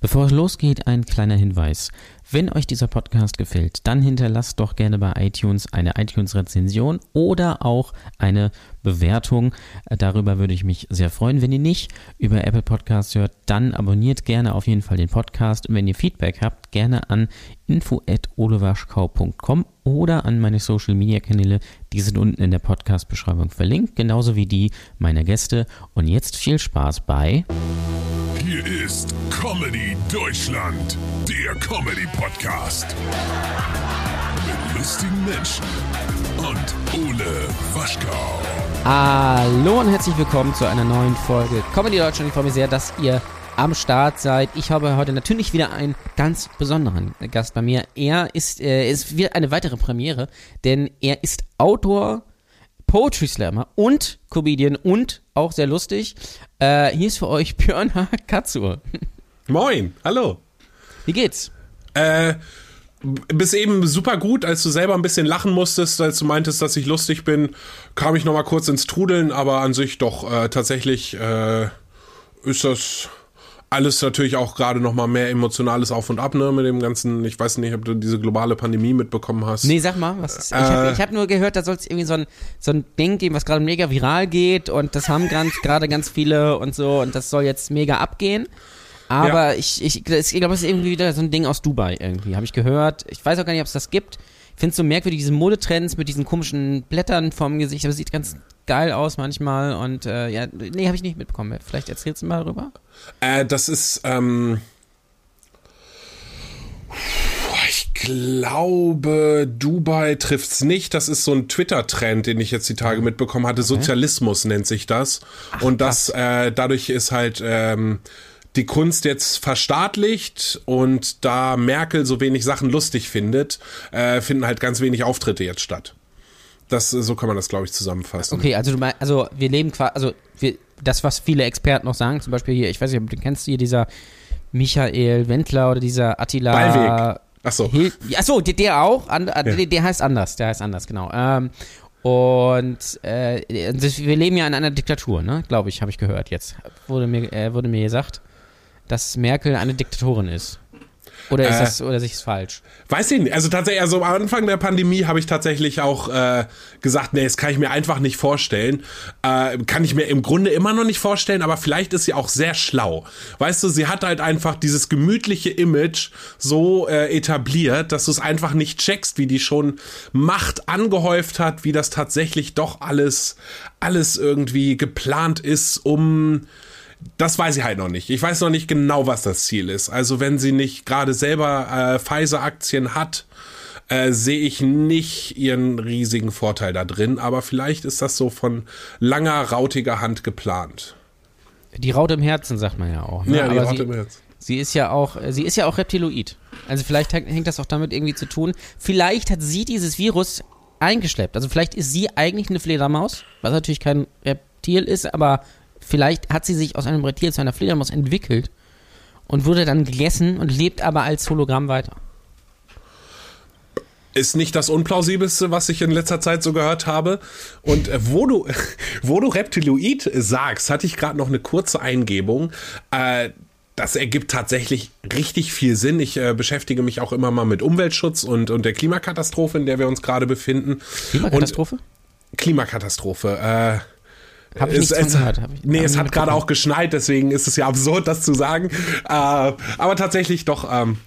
Bevor es losgeht, ein kleiner Hinweis. Wenn euch dieser Podcast gefällt, dann hinterlasst doch gerne bei iTunes eine iTunes-Rezension oder auch eine Bewertung. Darüber würde ich mich sehr freuen. Wenn ihr nicht über Apple Podcasts hört, dann abonniert gerne auf jeden Fall den Podcast. Und wenn ihr Feedback habt, gerne an info.olewaschkau.com oder an meine Social Media Kanäle. Die sind unten in der Podcast-Beschreibung verlinkt, genauso wie die meiner Gäste. Und jetzt viel Spaß bei. Hier ist Comedy Deutschland, der Comedy Podcast. Mit lustigen Menschen und Ole Waschkau. Hallo und herzlich willkommen zu einer neuen Folge Comedy Deutschland. Ich freue mich sehr, dass ihr am Start seid. Ich habe heute natürlich wieder einen ganz besonderen Gast bei mir. Er ist, äh, ist wieder eine weitere Premiere, denn er ist Autor, Poetry Slammer und Comedian und auch sehr lustig. Äh, hier ist für euch Björn H. Katzur. Moin, hallo. Wie geht's? Äh, bis eben super gut, als du selber ein bisschen lachen musstest, als du meintest, dass ich lustig bin, kam ich noch mal kurz ins Trudeln, aber an sich doch äh, tatsächlich äh, ist das alles natürlich auch gerade noch mal mehr emotionales Auf und Ab, ne, mit dem ganzen, ich weiß nicht, ob du diese globale Pandemie mitbekommen hast. Nee, sag mal, was ist, ich habe hab nur gehört, da soll es irgendwie so ein, so ein Ding geben, was gerade mega viral geht und das haben gerade ganz viele und so und das soll jetzt mega abgehen. Aber ja. ich, ich, ich glaube, es ist irgendwie wieder so ein Ding aus Dubai irgendwie, habe ich gehört. Ich weiß auch gar nicht, ob es das gibt. Ich finde es so merkwürdig, diese Modetrends mit diesen komischen Blättern vom Gesicht, aber es sieht ganz geil aus manchmal und äh, ja, nee, habe ich nicht mitbekommen. Vielleicht erzählst du mal darüber. Äh, das ist, ähm, ich glaube, Dubai trifft's nicht. Das ist so ein Twitter-Trend, den ich jetzt die Tage mitbekommen hatte. Sozialismus nennt sich das. Ach, und das, äh, dadurch ist halt, ähm, die Kunst jetzt verstaatlicht und da Merkel so wenig Sachen lustig findet, äh, finden halt ganz wenig Auftritte jetzt statt. Das, so kann man das, glaube ich, zusammenfassen. Okay, also du meinst, also wir leben quasi, also wir, das, was viele Experten noch sagen, zum Beispiel hier, ich weiß nicht, ob du kennst hier dieser Michael Wendler oder dieser Attila. Ballweg. Achso. Achso, der, der auch, and, ja. der, der, heißt anders, der heißt anders, genau. Ähm, und äh, wir leben ja in einer Diktatur, ne? Glaube ich, habe ich gehört jetzt. Wurde mir, äh, wurde mir gesagt, dass Merkel eine Diktatorin ist. Oder ist äh, das, oder ist es falsch? Weiß ich nicht. Also tatsächlich, also am Anfang der Pandemie habe ich tatsächlich auch äh, gesagt, nee, das kann ich mir einfach nicht vorstellen. Äh, kann ich mir im Grunde immer noch nicht vorstellen, aber vielleicht ist sie auch sehr schlau. Weißt du, sie hat halt einfach dieses gemütliche Image so äh, etabliert, dass du es einfach nicht checkst, wie die schon Macht angehäuft hat, wie das tatsächlich doch alles, alles irgendwie geplant ist, um das weiß ich halt noch nicht. Ich weiß noch nicht genau, was das Ziel ist. Also wenn sie nicht gerade selber äh, Pfizer-Aktien hat, äh, sehe ich nicht ihren riesigen Vorteil da drin. Aber vielleicht ist das so von langer, rautiger Hand geplant. Die Raute im Herzen, sagt man ja auch. Ne? Ja, die aber Raute im Herzen. Sie ist ja auch, sie ist ja auch Reptiloid. Also vielleicht hängt das auch damit irgendwie zu tun. Vielleicht hat sie dieses Virus eingeschleppt. Also vielleicht ist sie eigentlich eine Fledermaus, was natürlich kein Reptil ist, aber Vielleicht hat sie sich aus einem Reptil zu einer Fledermaus entwickelt und wurde dann gegessen und lebt aber als Hologramm weiter. Ist nicht das Unplausibelste, was ich in letzter Zeit so gehört habe. Und äh, wo du, wo du Reptiloid sagst, hatte ich gerade noch eine kurze Eingebung. Äh, das ergibt tatsächlich richtig viel Sinn. Ich äh, beschäftige mich auch immer mal mit Umweltschutz und, und der Klimakatastrophe, in der wir uns gerade befinden. Klimakatastrophe? Und Klimakatastrophe. Äh, hab ich es, es, gehört. Hab ich, nee, es hat gerade auch geschneit, deswegen ist es ja absurd, das zu sagen. Äh, aber tatsächlich doch, ähm,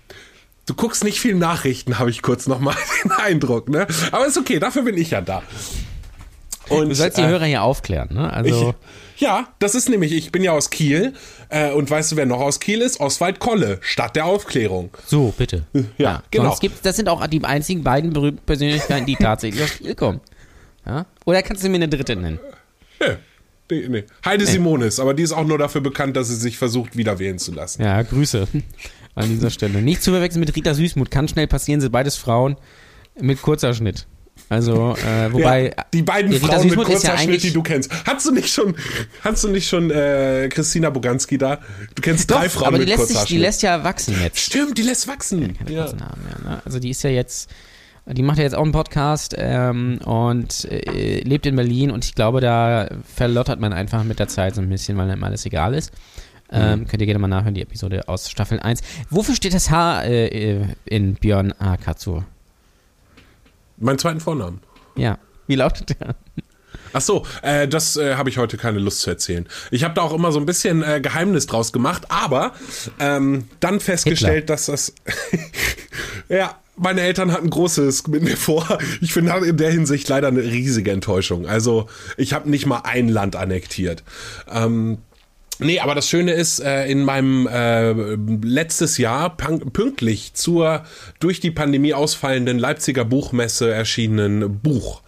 du guckst nicht viel Nachrichten, habe ich kurz nochmal den Eindruck. Ne? Aber ist okay, dafür bin ich ja da. Und, du sollst die äh, Hörer hier aufklären, ne? Also ich, ja, das ist nämlich, ich bin ja aus Kiel äh, und weißt du, wer noch aus Kiel ist? Oswald Kolle, Stadt der Aufklärung. So, bitte. Ja, ja genau. Gibt, das sind auch die einzigen beiden berühmten Persönlichkeiten, die tatsächlich aus Kiel kommen. Ja? Oder kannst du mir eine dritte nennen? Ja. Nee, nee. Heide nee. Simonis, aber die ist auch nur dafür bekannt, dass sie sich versucht, wieder wählen zu lassen. Ja, Grüße an dieser Stelle. Nicht zu verwechseln mit Rita Süßmuth. Kann schnell passieren, sind beides Frauen mit kurzer Schnitt. Also, äh, wobei. Ja, die beiden Rita Frauen Süßmuth mit kurzer ja Schnitt, die du kennst. Hast du nicht schon, hast du nicht schon äh, Christina Boganski da? Du kennst Doch, drei Frauen aber die mit lässt kurzer sich, Die lässt ja wachsen jetzt. Stimmt, die lässt wachsen. Ja, ja. Mehr, ne? Also die ist ja jetzt die macht ja jetzt auch einen Podcast ähm, und äh, lebt in Berlin und ich glaube, da verlottert man einfach mit der Zeit so ein bisschen, weil einem alles egal ist. Ähm, könnt ihr gerne mal nachhören, die Episode aus Staffel 1. Wofür steht das H äh, in Björn Akatsu? Meinen zweiten Vornamen. Ja. Wie lautet der? Ach so, äh, das äh, habe ich heute keine Lust zu erzählen. Ich habe da auch immer so ein bisschen äh, Geheimnis draus gemacht, aber ähm, dann festgestellt, Hitler. dass das ja meine Eltern hatten Großes mit mir vor. Ich finde in der Hinsicht leider eine riesige Enttäuschung. Also ich habe nicht mal ein Land annektiert. Ähm, Nee, aber das Schöne ist, äh, in meinem äh, letztes Jahr pünktlich zur durch die Pandemie ausfallenden Leipziger Buchmesse erschienenen Buch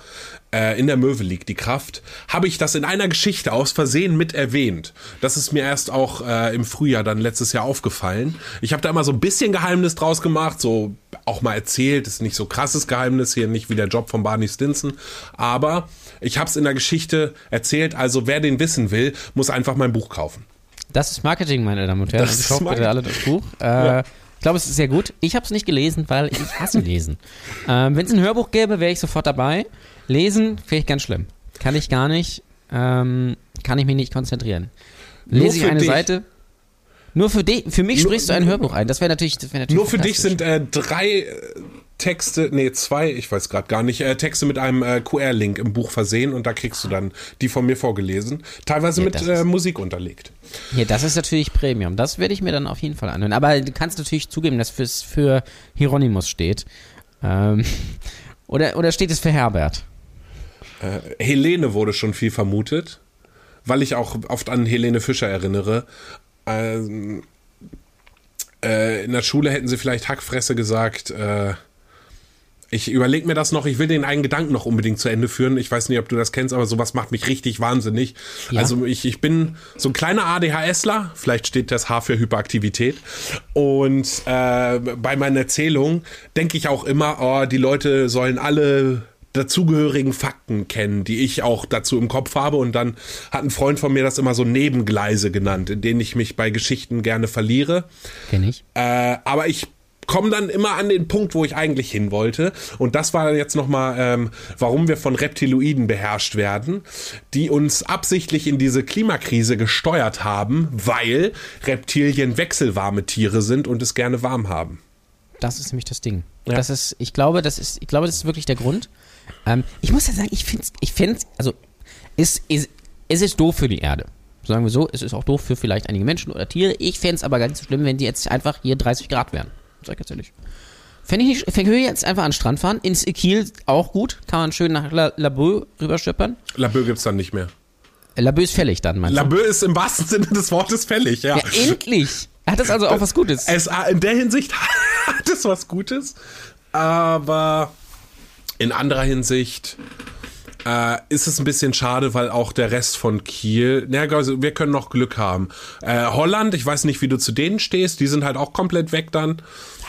äh, in der Möwe liegt die Kraft, habe ich das in einer Geschichte aus Versehen mit erwähnt. Das ist mir erst auch äh, im Frühjahr dann letztes Jahr aufgefallen. Ich habe da immer so ein bisschen Geheimnis draus gemacht, so auch mal erzählt, ist nicht so krasses Geheimnis hier, nicht wie der Job von Barney Stinson, aber ich habe es in der Geschichte erzählt, also wer den wissen will, muss einfach mein Buch kaufen. Das ist Marketing, meine Damen und Herren. Das also, bitte alle das Buch. Äh, ja. Ich glaube, es ist sehr gut. Ich habe es nicht gelesen, weil ich hasse Lesen. ähm, Wenn es ein Hörbuch gäbe, wäre ich sofort dabei. Lesen finde ich ganz schlimm. Kann ich gar nicht. Ähm, kann ich mich nicht konzentrieren. Lese ich eine dich. Seite. Nur für dich, für mich sprichst du ein Hörbuch ein. Das wäre natürlich, das wär natürlich. Nur für dich sind äh, drei äh, Texte, nee, zwei, ich weiß gerade gar nicht, äh, Texte mit einem äh, QR-Link im Buch versehen und da kriegst du dann die von mir vorgelesen. Teilweise ja, mit äh, Musik unterlegt. Ja, das ist natürlich Premium. Das werde ich mir dann auf jeden Fall anhören. Aber du kannst natürlich zugeben, dass es für Hieronymus steht. Ähm, oder, oder steht es für Herbert? Äh, Helene wurde schon viel vermutet, weil ich auch oft an Helene Fischer erinnere. Ähm, äh, in der Schule hätten sie vielleicht Hackfresse gesagt. Äh, ich überlege mir das noch, ich will den einen Gedanken noch unbedingt zu Ende führen. Ich weiß nicht, ob du das kennst, aber sowas macht mich richtig wahnsinnig. Ja. Also ich, ich bin so ein kleiner ADHSler, vielleicht steht das H für Hyperaktivität. Und äh, bei meinen Erzählungen denke ich auch immer, oh, die Leute sollen alle dazugehörigen Fakten kennen, die ich auch dazu im Kopf habe. Und dann hat ein Freund von mir das immer so Nebengleise genannt, in denen ich mich bei Geschichten gerne verliere. Kenn ich. Äh, aber ich komme dann immer an den Punkt, wo ich eigentlich hin wollte. Und das war jetzt nochmal, ähm, warum wir von Reptiloiden beherrscht werden, die uns absichtlich in diese Klimakrise gesteuert haben, weil Reptilien wechselwarme Tiere sind und es gerne warm haben. Das ist nämlich das Ding. Ja. Das ist, ich glaube, das ist, ich glaube, das ist wirklich der Grund. Ähm, ich muss ja sagen, ich finde ich find's, also es, es, es ist doof für die Erde. Sagen wir so, es ist auch doof für vielleicht einige Menschen oder Tiere. Ich fände es aber ganz so schlimm, wenn die jetzt einfach hier 30 Grad wären. Sag ich ganz ehrlich. Fände ich nicht, fände ich jetzt einfach an den Strand fahren. Ins Kiel auch gut. Kann man schön nach La, Laboe rüberschippern. Laboe es dann nicht mehr. Laboe ist fällig dann, meinst Laboe du? ist im wahrsten Sinne des Wortes fällig, ja. Ja, endlich! Hat das also auch was Gutes? Es, in der Hinsicht hat es was Gutes, aber in anderer Hinsicht äh, ist es ein bisschen schade, weil auch der Rest von Kiel, naja, also wir können noch Glück haben. Äh, Holland, ich weiß nicht, wie du zu denen stehst, die sind halt auch komplett weg dann.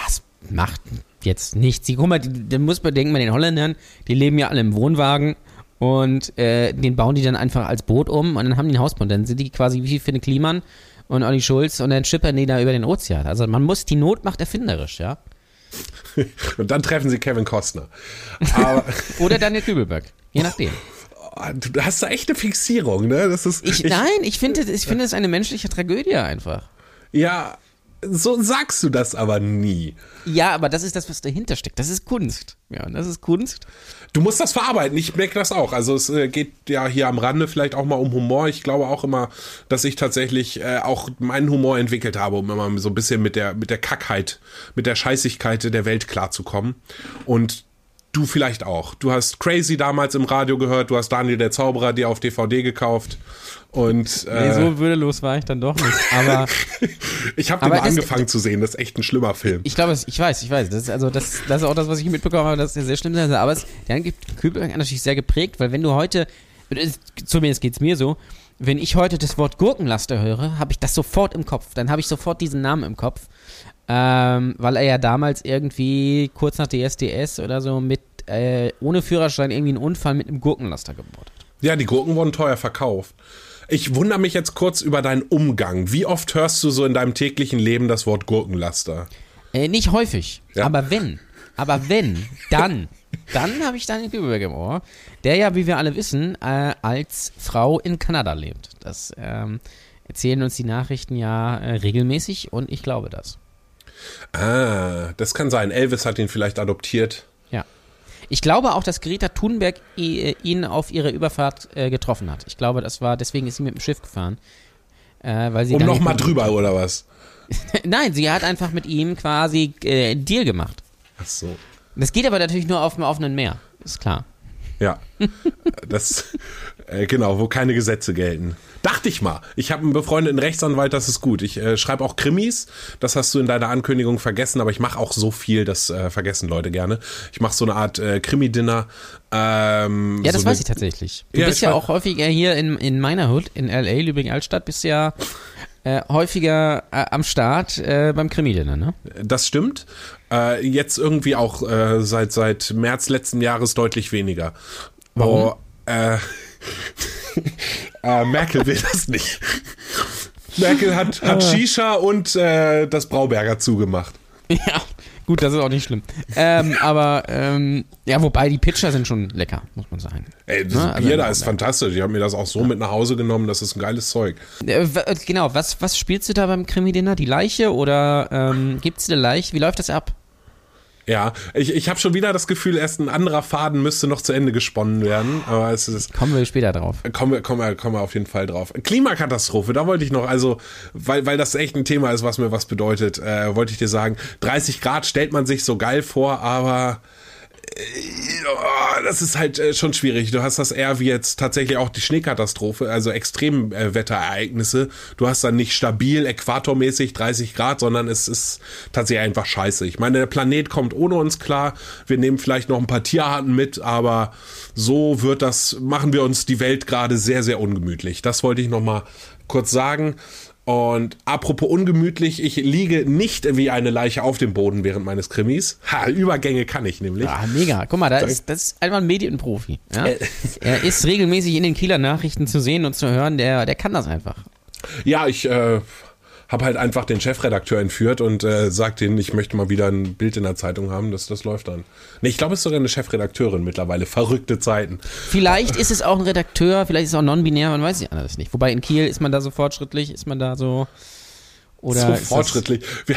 Das macht jetzt nichts. Guck mal, da muss man denken, bei den Holländern, die leben ja alle im Wohnwagen und äh, den bauen die dann einfach als Boot um und dann haben die ein Hausboot. Dann sind die quasi wie Finn Kliman und Olli Schulz und dann schippern die da über den Ozean. Also man muss, die Not macht erfinderisch, ja. und dann treffen sie Kevin Costner. Oder Daniel Kübelberg. Je nachdem. Du hast da echt eine Fixierung, ne? Das ist, ich, ich, nein, ich finde, ich finde es eine menschliche Tragödie einfach. Ja, so sagst du das aber nie. Ja, aber das ist das, was dahinter steckt. Das ist Kunst. Ja, das ist Kunst. Du musst das verarbeiten. Ich merke das auch. Also es äh, geht ja hier am Rande vielleicht auch mal um Humor. Ich glaube auch immer, dass ich tatsächlich äh, auch meinen Humor entwickelt habe, um immer so ein bisschen mit der mit der Kackheit, mit der Scheißigkeit der Welt klarzukommen. Und Du vielleicht auch. Du hast Crazy damals im Radio gehört, du hast Daniel der Zauberer dir auf DVD gekauft. Und, äh, nee, so würdelos war ich dann doch nicht. Aber ich habe den mal angefangen zu sehen. Das ist echt ein schlimmer Film. Ich glaube, ich weiß, ich weiß. Das ist also das, das ist auch das, was ich mitbekommen habe, dass er sehr schlimm ist. Aber es, der gibt Kühlberg natürlich sehr geprägt, weil wenn du heute, zumindest geht's mir so, wenn ich heute das Wort Gurkenlaster höre, habe ich das sofort im Kopf. Dann habe ich sofort diesen Namen im Kopf. Ähm, weil er ja damals irgendwie kurz nach DSDS oder so mit äh, ohne Führerschein irgendwie einen Unfall mit einem Gurkenlaster gebaut hat. Ja, die Gurken wurden teuer verkauft. Ich wundere mich jetzt kurz über deinen Umgang. Wie oft hörst du so in deinem täglichen Leben das Wort Gurkenlaster? Äh, nicht häufig, ja? aber wenn. Aber wenn, dann. Dann habe ich Daniel Kübelberg im Ohr, der ja, wie wir alle wissen, äh, als Frau in Kanada lebt. Das ähm, erzählen uns die Nachrichten ja äh, regelmäßig und ich glaube das. Ah, das kann sein. Elvis hat ihn vielleicht adoptiert. Ja. Ich glaube auch, dass Greta Thunberg i- ihn auf ihrer Überfahrt äh, getroffen hat. Ich glaube, das war, deswegen ist sie mit dem Schiff gefahren. Äh, weil sie Um nochmal drüber, oder was? Nein, sie hat einfach mit ihm quasi äh, einen Deal gemacht. Ach so. Das geht aber natürlich nur auf dem offenen Meer. Ist klar. Ja. Das, äh, genau, wo keine Gesetze gelten. Dachte ich mal. Ich habe einen befreundeten Rechtsanwalt, das ist gut. Ich äh, schreibe auch Krimis, das hast du in deiner Ankündigung vergessen, aber ich mache auch so viel, das äh, vergessen Leute gerne. Ich mache so eine Art äh, Krimi-Dinner. Ähm, Ja, das so weiß ich tatsächlich. Du Ja, bist ja auch häufiger hier in, in meiner Hood, in L.A., Lübingen-Altstadt, bist ja äh, häufiger äh, am Start äh, beim Krimi-Dinner, ne? Das stimmt. Äh, jetzt irgendwie auch äh, seit, seit März letzten Jahres deutlich weniger. Warum? Oh, äh, Merkel will das nicht. Merkel hat, hat Shisha und äh, das Brauberger zugemacht. Ja, gut, das ist auch nicht schlimm. ähm, aber, ähm, ja, wobei die Pitcher sind schon lecker, muss man sagen. Ey, das Ne, also Bier da im ist fantastisch. Ich habe mir das auch so mit nach Hause genommen. Das ist ein geiles Zeug. Äh, genau, was, was spielst du da beim Krimi-Dinner? Die Leiche oder ähm, gibt's eine Leiche? Wie läuft das ab? Ja, ich, ich habe schon wieder das Gefühl, erst ein anderer Faden müsste noch zu Ende gesponnen werden. Aber es ist, Kommen wir später drauf. Kommen wir, kommen, wir, kommen wir auf jeden Fall drauf. Klimakatastrophe, da wollte ich noch, also, weil, weil das echt ein Thema ist, was mir was bedeutet, äh, wollte ich dir sagen, 30 Grad stellt man sich so geil vor, aber das ist halt äh, schon schwierig. Du hast das eher wie jetzt tatsächlich auch die Schneekatastrophe, also Extremwetterereignisse. Du hast dann nicht stabil, äquatormäßig 30 Grad, sondern es ist tatsächlich einfach scheiße. Ich meine, der Planet kommt ohne uns klar. Wir nehmen vielleicht noch ein paar Tierarten mit, aber so wird das, machen wir uns die Welt gerade sehr, sehr ungemütlich. Das wollte ich noch mal kurz sagen. Und apropos ungemütlich, ich liege nicht wie eine Leiche auf dem Boden während meines Krimis. Ha, Übergänge kann ich nämlich. Ah, mega. Guck mal, da ist, das ist einfach ein Medienprofi. Ja? Äh. er ist regelmäßig in den Kieler Nachrichten zu sehen und zu hören, der, der kann das einfach. Ja, ich äh, habe halt einfach den Chefredakteur entführt und äh, sagt denen, ich möchte mal wieder ein Bild in der Zeitung haben, das, das läuft dann. Nee, ich glaube, es ist sogar eine Chefredakteurin mittlerweile. Verrückte Zeiten. Vielleicht ist es auch ein Redakteur, vielleicht ist es auch non-binär, man weiß ja alles nicht. Wobei in Kiel ist man da so fortschrittlich, ist man da so. Oder so fortschrittlich. Wir,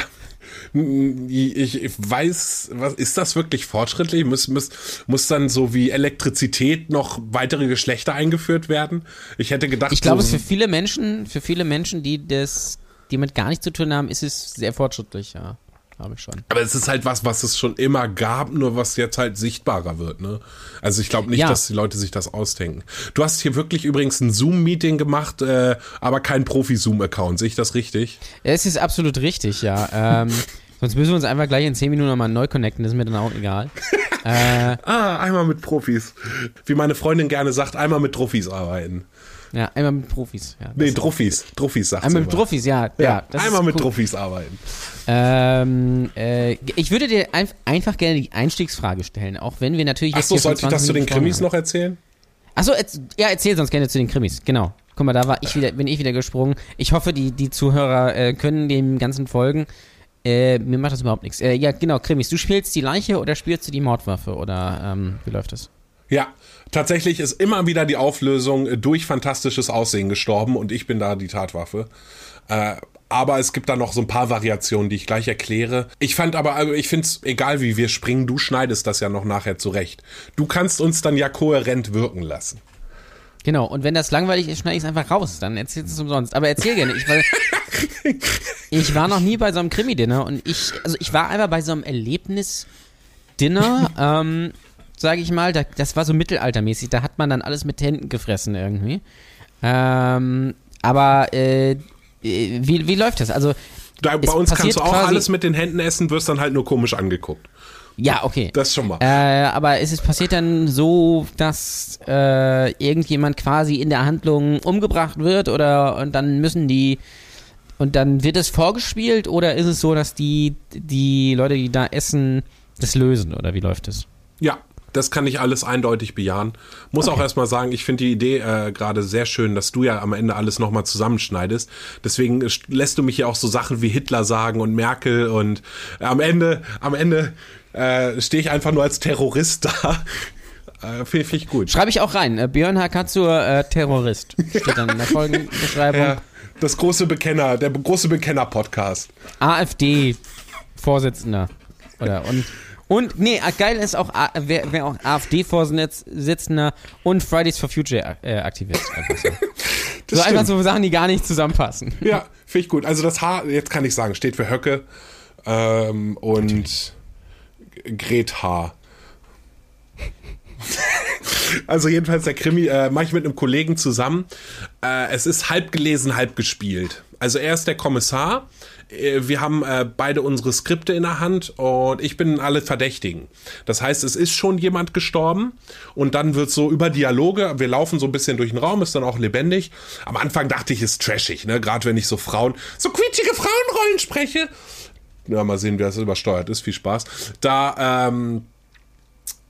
ich, ich weiß, was ist das wirklich fortschrittlich? Muss, muss, muss dann so wie Elektrizität noch weitere Geschlechter eingeführt werden? Ich hätte gedacht, Ich glaube, so, für viele Menschen, für viele Menschen, die das, die mit gar nichts zu tun haben, ist es sehr fortschrittlich, ja. Glaube ich schon. aber es ist halt was, was es schon immer gab, nur was jetzt halt sichtbarer wird, ne? Also ich glaube nicht, Ja. dass die Leute sich das ausdenken. Du hast hier wirklich übrigens ein Zoom-Meeting gemacht, äh, aber kein Profi-Zoom-Account. Sehe ich das richtig? Es ist absolut richtig, ja. Ähm, sonst müssen wir uns einfach gleich in 10 Minuten nochmal neu connecten, das ist mir dann auch egal. äh, Ah, einmal mit Profis. Wie meine Freundin gerne sagt, einmal mit Truffis arbeiten. Ja, einmal mit Profis. Ja, Nee, Truffis. Truffis sagt einmal mit. Profis, ja. ja, Ja, einmal mit cool. Arbeiten. Ähm, äh, ich würde dir ein, einfach gerne die Einstiegsfrage stellen, auch wenn wir natürlich Achso, sollte ich das 20 zu den Krimis gesprochen noch erzählen? Achso, ja, erzähl sonst gerne zu den Krimis, genau. Guck mal, da war ich wieder, bin ich wieder gesprungen. Ich hoffe, die, die Zuhörer äh, können dem Ganzen folgen. Äh, mir macht das überhaupt nichts. Äh, ja, genau, Krimis. Du spielst die Leiche oder spielst du die Mordwaffe oder ähm, wie läuft das? Ja, tatsächlich ist immer wieder die Auflösung äh, durch fantastisches Aussehen gestorben und ich bin da die Tatwaffe. Äh, aber es gibt da noch so ein paar Variationen, die ich gleich erkläre. Ich fand aber, also ich finde es egal, wie wir springen, du schneidest das ja noch nachher zurecht. Du kannst uns dann ja kohärent wirken lassen. Genau, und wenn das langweilig ist, schneide ich es einfach raus, dann erzählst du es umsonst. Aber erzähl gerne, ich, weil, ich war noch nie bei so einem Krimi-Dinner und ich, also ich war einmal bei so einem Erlebnis-Dinner, ähm, sage ich mal, da, das war so mittelaltermäßig, da hat man dann alles mit Händen gefressen irgendwie. Ähm, aber äh, äh, wie, wie läuft das? Also, Da, bei uns kannst du auch alles mit den Händen essen, wirst dann halt nur komisch angeguckt. ja, okay. Das schon mal. Äh, aber ist es passiert dann so, dass äh, irgendjemand quasi in der Handlung umgebracht wird oder und dann müssen die und dann wird es vorgespielt oder ist es so, dass die die Leute, die da essen, das lösen oder wie läuft es? Ja, das kann ich alles eindeutig bejahen. Muss auch erstmal sagen, ich finde die Idee äh, gerade sehr schön, dass du ja am Ende alles nochmal zusammenschneidest. Deswegen äh, lässt du mich ja auch so Sachen wie Hitler sagen und Merkel und äh, am Ende, am Ende äh, stehe ich einfach nur als Terrorist da. Äh, Finde find ich gut. Schreibe ich auch rein. Äh, Björn Hakatsu, äh, Terrorist. Steht dann in der Folgenbeschreibung. Ja, Das große Bekenner, der große Bekenner-Podcast. AfD-Vorsitzender. Oder und. Und, nee, geil ist auch, wer, wer auch AfD-Vorsitzender und Fridays for Future-Aktivist. Einfach so. so einfach so Sachen, die gar nicht zusammenpassen. Ja, finde ich gut. Also das H, jetzt kann ich sagen, steht für Höcke ähm, und Gret H. Also jedenfalls der Krimi äh, mache ich mit einem Kollegen zusammen. Äh, es ist halb gelesen, halb gespielt. Also er ist der Kommissar. Äh, wir haben äh, beide unsere Skripte in der Hand und ich bin alle Verdächtigen. Das heißt, es ist schon jemand gestorben und dann wird so über Dialoge, wir laufen so ein bisschen durch den Raum, ist dann auch lebendig. Am Anfang dachte ich, ist trashig, ne? Gerade wenn ich so Frauen, so quietschige Frauenrollen spreche. Ja, mal sehen, wie das übersteuert ist. Viel Spaß. Da, ähm,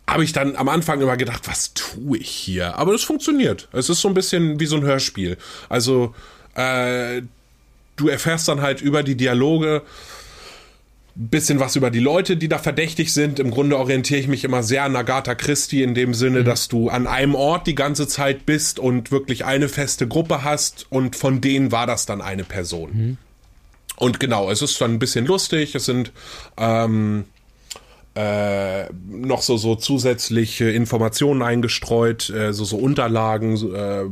habe ich dann am Anfang immer gedacht, was tue ich hier? Aber das funktioniert. Es ist so ein bisschen wie so ein Hörspiel. Also äh, du erfährst dann halt über die Dialoge bisschen was über die Leute, die da verdächtig sind. Im Grunde orientiere ich mich immer sehr an Agatha Christie in dem Sinne, mhm. dass du an einem Ort die ganze Zeit bist und wirklich eine feste Gruppe hast und von denen war das dann eine Person. Mhm. Und genau, es ist dann ein bisschen lustig. Es sind ähm, äh, noch so, so zusätzliche Informationen eingestreut, äh, so, so Unterlagen, äh,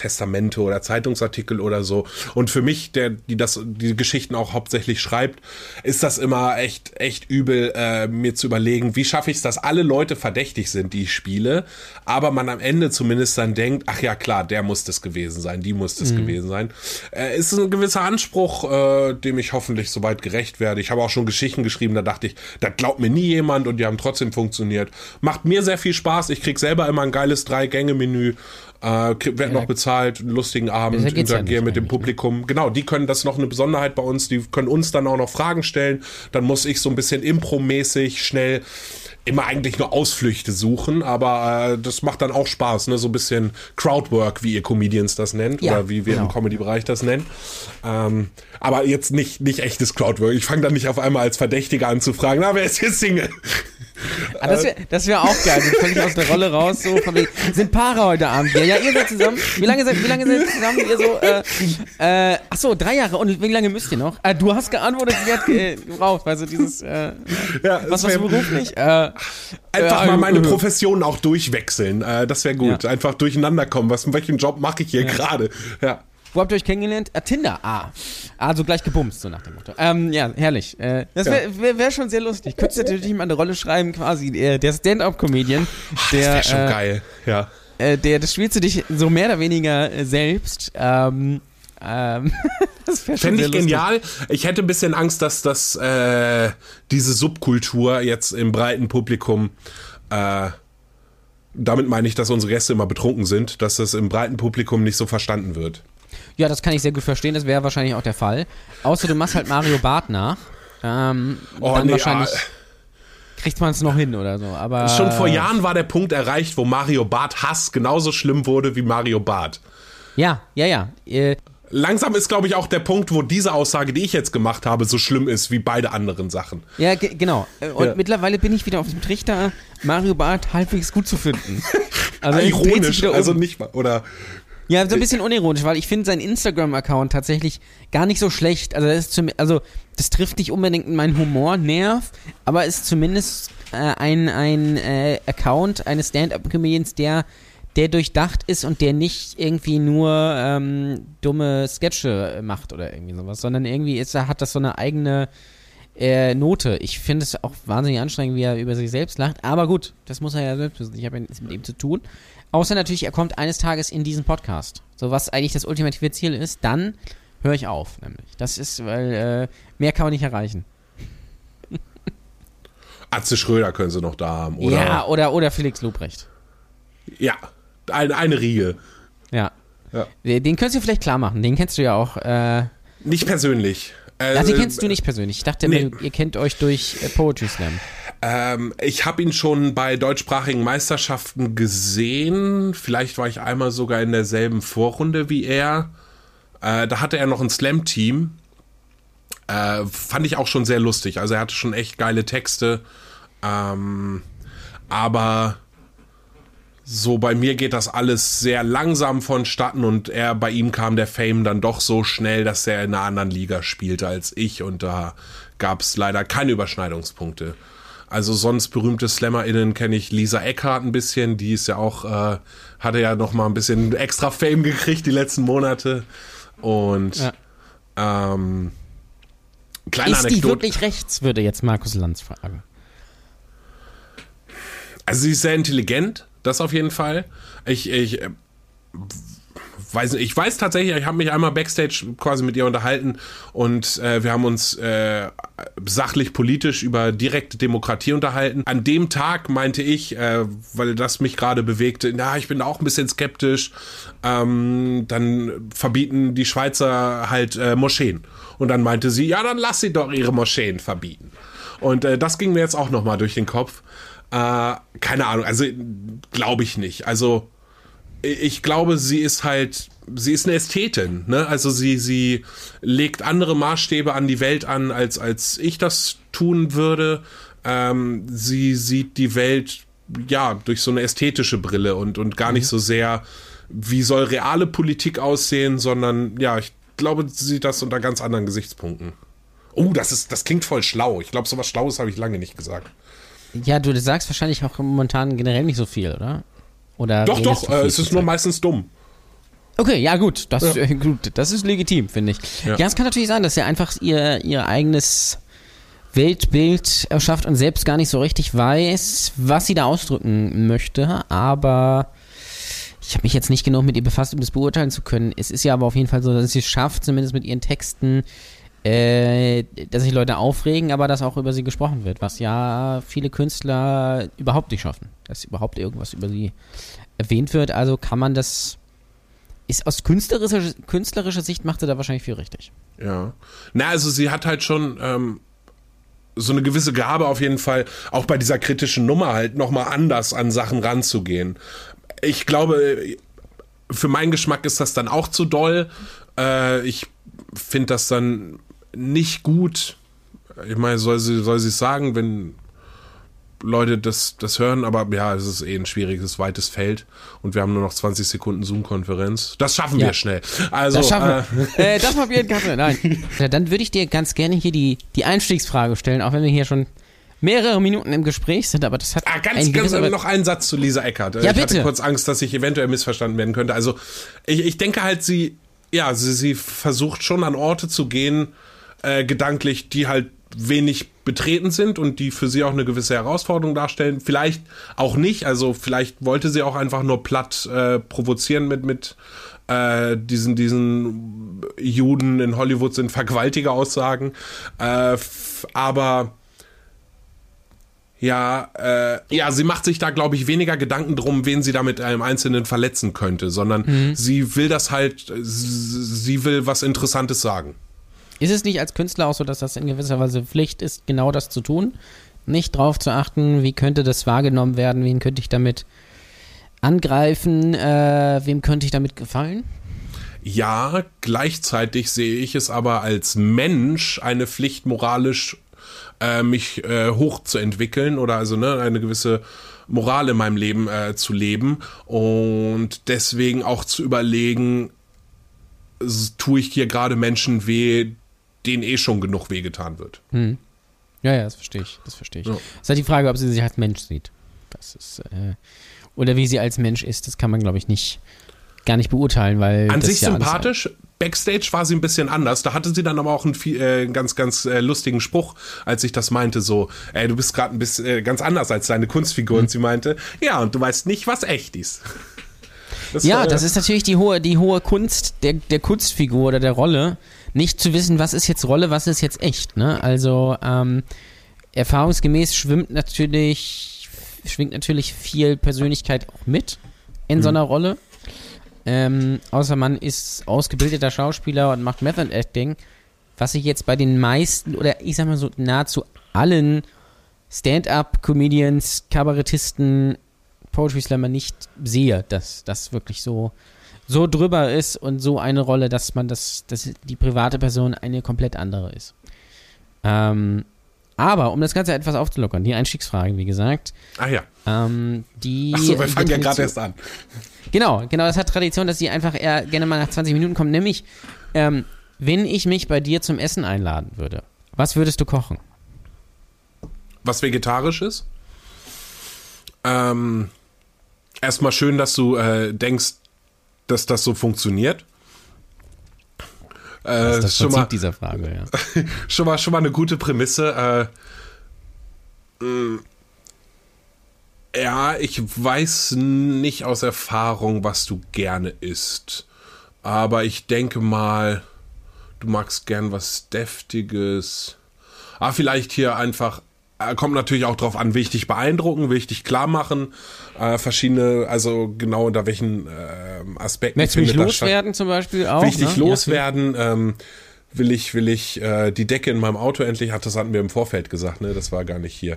Testamente oder Zeitungsartikel oder so. Und für mich, der die das die Geschichten auch hauptsächlich schreibt, ist das immer echt echt übel, äh, mir zu überlegen, wie schaffe ich es, dass alle Leute verdächtig sind, die ich spiele, aber man am Ende zumindest dann denkt, ach ja klar, der muss das gewesen sein, die muss das mhm. gewesen sein. Äh, ist ein gewisser Anspruch, äh, dem ich hoffentlich soweit gerecht werde. Ich habe auch schon Geschichten geschrieben, da dachte ich, da glaubt mir nie jemand und die haben trotzdem funktioniert. Macht mir sehr viel Spaß. Ich krieg selber immer ein geiles Drei-Gänge-Menü äh, werden noch bezahlt, einen lustigen Abend, interagieren ja mit dem ne? Publikum. Ne? Genau, die können, das ist noch eine Besonderheit bei uns, die können uns dann auch noch Fragen stellen. Dann muss ich so ein bisschen impro-mäßig schnell immer eigentlich nur Ausflüchte suchen, aber äh, das macht dann auch Spaß, ne? So ein bisschen Crowdwork, wie ihr Comedians das nennt, ja, oder wie wir genau. im Comedy-Bereich das nennen. Ähm, aber jetzt nicht, nicht echtes Crowdwork. Ich fange dann nicht auf einmal als Verdächtiger an zu fragen, na, wer ist hier Single? Ah, das wäre wär auch geil. So völlig aus der Rolle raus. So von wegen, sind Paare heute Abend hier. Ja, ihr seid zusammen. Wie lange seid, wie lange seid ihr zusammen? Ihr so, äh, äh, ach so, drei Jahre. Und wie lange müsst ihr noch? Äh, du hast geantwortet, sie hat äh, gebraucht. Weißt du, dieses, äh, ja, was du beruflich? Äh, Einfach mal meine Profession auch durchwechseln. Äh, das wäre gut. Ja. Einfach durcheinander kommen. Was, welchen Job mache ich hier ja. gerade? Ja. Wo habt ihr euch kennengelernt? Ah, Tinder. Ah. Also gleich gebumst, so nach dem Motto. Ähm, ja, herrlich. Äh, das wäre wär, wär schon sehr lustig. Könntest du natürlich mal eine Rolle schreiben, quasi äh, der Stand-Up-Comedian. Der, das wäre schon äh, geil, ja. Äh, der, das spielst du dich so mehr oder weniger äh, selbst. Ähm, ähm, das Fände ich genial. Ich hätte ein bisschen Angst, dass das äh, diese Subkultur jetzt im breiten Publikum äh, damit meine ich, dass unsere Gäste immer betrunken sind, dass das im breiten Publikum nicht so verstanden wird. Ja, das kann ich sehr gut verstehen. Das wäre wahrscheinlich auch der Fall. Außer du machst halt Mario Bart nach. Ähm, oh, dann nee, wahrscheinlich. Ah. Kriegt man es noch hin oder so, aber. Schon vor Jahren war der Punkt erreicht, wo Mario Bart Hass genauso schlimm wurde wie Mario Bart. Ja, ja, ja. Äh, Langsam ist, glaube ich, auch der Punkt, wo diese Aussage, die ich jetzt gemacht habe, so schlimm ist wie beide anderen Sachen. Ja, genau. Und ja. mittlerweile bin ich wieder auf dem Trichter, Mario Bart halbwegs gut zu finden. Also Ironisch, um. also nicht mal, oder ja, so ein bisschen unironisch, weil ich finde seinen Instagram-Account tatsächlich gar nicht so schlecht. Also das, zum, also das trifft nicht unbedingt meinen Humornerv, aber ist zumindest äh, ein, ein äh, Account eines Stand-Up-Comedians, der, der durchdacht ist und der nicht irgendwie nur ähm, dumme Sketche macht oder irgendwie sowas, sondern irgendwie ist, hat das so eine eigene äh, Note. Ich finde es auch wahnsinnig anstrengend, wie er über sich selbst lacht. Aber gut, das muss er ja selbst wissen. Ich habe ja nichts mit ihm zu tun. Außer natürlich, er kommt eines Tages in diesen Podcast. So was eigentlich das ultimative Ziel ist, dann höre ich auf, nämlich. Das ist, weil äh, mehr kann man nicht erreichen. Atze Schröder können sie noch da haben, oder? Ja, oder, oder Felix Lobrecht. Ja, eine, eine Riege. Ja. ja. Den könntest du vielleicht klar machen. Den kennst du ja auch. Äh, nicht persönlich. Äh, Ach, den kennst du nicht persönlich. Ich dachte, nee. ihr kennt euch durch äh, Poetry Slam. Ähm, ich habe ihn schon bei deutschsprachigen Meisterschaften gesehen. Vielleicht war ich einmal sogar in derselben Vorrunde wie er. Äh, da hatte er noch ein Slam-Team. Äh, fand ich auch schon sehr lustig. Also er hatte schon echt geile Texte. Ähm, aber so bei mir geht das alles sehr langsam vonstatten und er bei ihm kam der Fame dann doch so schnell, dass er in einer anderen Liga spielte als ich und da gab es leider keine Überschneidungspunkte. Also sonst berühmte SlammerInnen kenne ich Lisa Eckhart ein bisschen, die ist ja auch, äh, hatte ja noch mal ein bisschen extra Fame gekriegt die letzten Monate. Und ja. ähm, kleine Ist Anekdote. die wirklich rechts, würde jetzt Markus Lanz fragen. Also sie ist sehr intelligent, das auf jeden Fall. Ich, ich weiß ich weiß tatsächlich, ich habe mich einmal backstage quasi mit ihr unterhalten und äh, wir haben uns äh, sachlich politisch über direkte Demokratie unterhalten. An dem Tag meinte ich, äh, weil das mich gerade bewegte, na, ich bin auch ein bisschen skeptisch. Ähm, dann verbieten die Schweizer halt äh, Moscheen. Und dann meinte sie, ja, dann lass sie doch ihre Moscheen verbieten. Und äh, das ging mir jetzt auch nochmal durch den Kopf. Äh, keine Ahnung, also glaube ich nicht. Also ich glaube, sie ist halt, sie ist eine Ästhetin, ne? Also sie, sie legt andere Maßstäbe an die Welt an, als, als ich das tun würde. Ähm, sie sieht die Welt, ja, durch so eine ästhetische Brille und, und gar nicht mhm. so sehr, wie soll reale Politik aussehen, sondern, ja, ich glaube, sie sieht das unter ganz anderen Gesichtspunkten. Oh, das ist, das klingt voll schlau. Ich glaube, so was Schlaues habe ich lange nicht gesagt. Ja, du sagst wahrscheinlich auch momentan generell nicht so viel, oder? Oder doch, doch, äh, es ist nur meistens dumm. Okay, ja gut, das, ja. Äh, gut, das ist legitim, finde ich. Ja. ja, es kann natürlich sein, dass er einfach ihr, ihr eigenes Weltbild erschafft und selbst gar nicht so richtig weiß, was sie da ausdrücken möchte, aber ich habe mich jetzt nicht genug mit ihr befasst, um das beurteilen zu können. Es ist ja aber auf jeden Fall so, dass sie es schafft, zumindest mit ihren Texten, äh, dass sich Leute aufregen, aber dass auch über sie gesprochen wird, was ja viele Künstler überhaupt nicht schaffen, dass überhaupt irgendwas über sie erwähnt wird. Also kann man das, ist aus künstlerischer, künstlerischer Sicht macht sie da wahrscheinlich viel richtig. Ja. Na, also sie hat halt schon ähm, so eine gewisse Gabe auf jeden Fall, auch bei dieser kritischen Nummer halt nochmal anders an Sachen ranzugehen. Ich glaube, für meinen Geschmack ist das dann auch zu doll. Äh, ich finde das dann nicht gut. Ich meine, soll sie, soll sie sagen, wenn Leute das, das hören, aber ja, es ist eh ein schwieriges, weites Feld und wir haben nur noch 20 Sekunden Zoom-Konferenz. Das schaffen ja. wir schnell. Also, das schaffen wir. Äh, äh, das probieren kann Nein. Ja, dann würde ich dir ganz gerne hier die, die Einstiegsfrage stellen, auch wenn wir hier schon mehrere Minuten im Gespräch sind, aber das hat ah, ganz, ein ganz noch einen Satz zu Lisa Eckert. Ja, ich bitte. hatte kurz Angst, dass ich eventuell missverstanden werden könnte. Also ich, ich denke halt, sie, ja, sie, sie versucht schon an Orte zu gehen, äh, gedanklich, die halt wenig betreten sind und die für sie auch eine gewisse Herausforderung darstellen. Vielleicht auch nicht, also vielleicht wollte sie auch einfach nur platt äh, provozieren mit, mit äh, diesen, diesen Juden in Hollywood sind Vergewaltiger Aussagen. Äh, aber ja, äh, ja, sie macht sich da, glaube ich, weniger Gedanken drum, wen sie damit einem Einzelnen verletzen könnte, sondern mhm. sie will das halt, sie will was Interessantes sagen. Ist es nicht als Künstler auch so, dass das in gewisser Weise Pflicht ist, genau das zu tun? Nicht drauf zu achten, wie könnte das wahrgenommen werden, wen könnte ich damit angreifen, äh, wem könnte ich damit gefallen? Ja, gleichzeitig sehe ich es aber als Mensch eine Pflicht moralisch äh, mich äh, hochzuentwickeln oder also ne, eine gewisse Moral in meinem Leben äh, zu leben und deswegen auch zu überlegen, tue ich hier gerade Menschen weh, denen eh schon genug wehgetan wird. Hm. Ja, ja, das verstehe ich. Das verstehe ich. Ja. Das ist halt die Frage, ob sie sich als Mensch sieht. Das ist, äh, oder wie sie als Mensch ist, das kann man, glaube ich, nicht gar nicht beurteilen, weil. An sich ja sympathisch. Backstage war sie ein bisschen anders. Da hatte sie dann aber auch einen äh, ganz, ganz äh, lustigen Spruch, als ich das meinte, so, ey, du bist gerade ein bisschen äh, ganz anders als deine Kunstfigur. Mhm. Und sie meinte, ja, und du weißt nicht, was echt ist. Das ja, war, das ist natürlich die hohe, die hohe Kunst der, der Kunstfigur oder der Rolle nicht zu wissen, was ist jetzt Rolle, was ist jetzt echt. Ne? Also ähm, erfahrungsgemäß schwimmt natürlich, schwingt natürlich viel Persönlichkeit auch mit in mhm. so einer Rolle. Ähm, außer man ist ausgebildeter Schauspieler und macht Method Acting, was ich jetzt bei den meisten oder ich sag mal so nahezu allen Stand-up-Comedians, Kabarettisten, Poetry Slammer nicht sehe, dass das wirklich so so drüber ist und so eine Rolle, dass man das, dass die private Person eine komplett andere ist. Ähm, Aber um das Ganze etwas aufzulockern, die Einstiegsfragen, wie gesagt. Ah ja. Ähm, die. Achso, wir fangen ja gerade erst an. Genau, genau, das hat Tradition, dass die einfach eher gerne mal nach 20 Minuten kommen. Nämlich, ähm, wenn ich mich bei dir zum Essen einladen würde, was würdest du kochen? Was vegetarisch ist. Ähm, erstmal schön, dass du äh, denkst, dass das so funktioniert. Äh, Das ist das schon, Prinzip mal, dieser Frage, ja. schon, mal, schon mal eine gute Prämisse. Äh, mh, ja, ich weiß nicht aus Erfahrung, was du gerne isst. Aber ich denke mal, du magst gern was Deftiges. Ah, vielleicht hier einfach. Äh, Kommt natürlich auch drauf an, will ich dich beeindrucken, will ich dich klar machen, äh, verschiedene, also genau unter welchen äh, Aspekten. Möchtest du mich loswerden zum Beispiel auch? Will ich dich ne? loswerden? ähm, will ich, will ich äh, die Decke in meinem Auto endlich, hat das hatten wir im Vorfeld gesagt, ne? Das war gar nicht hier.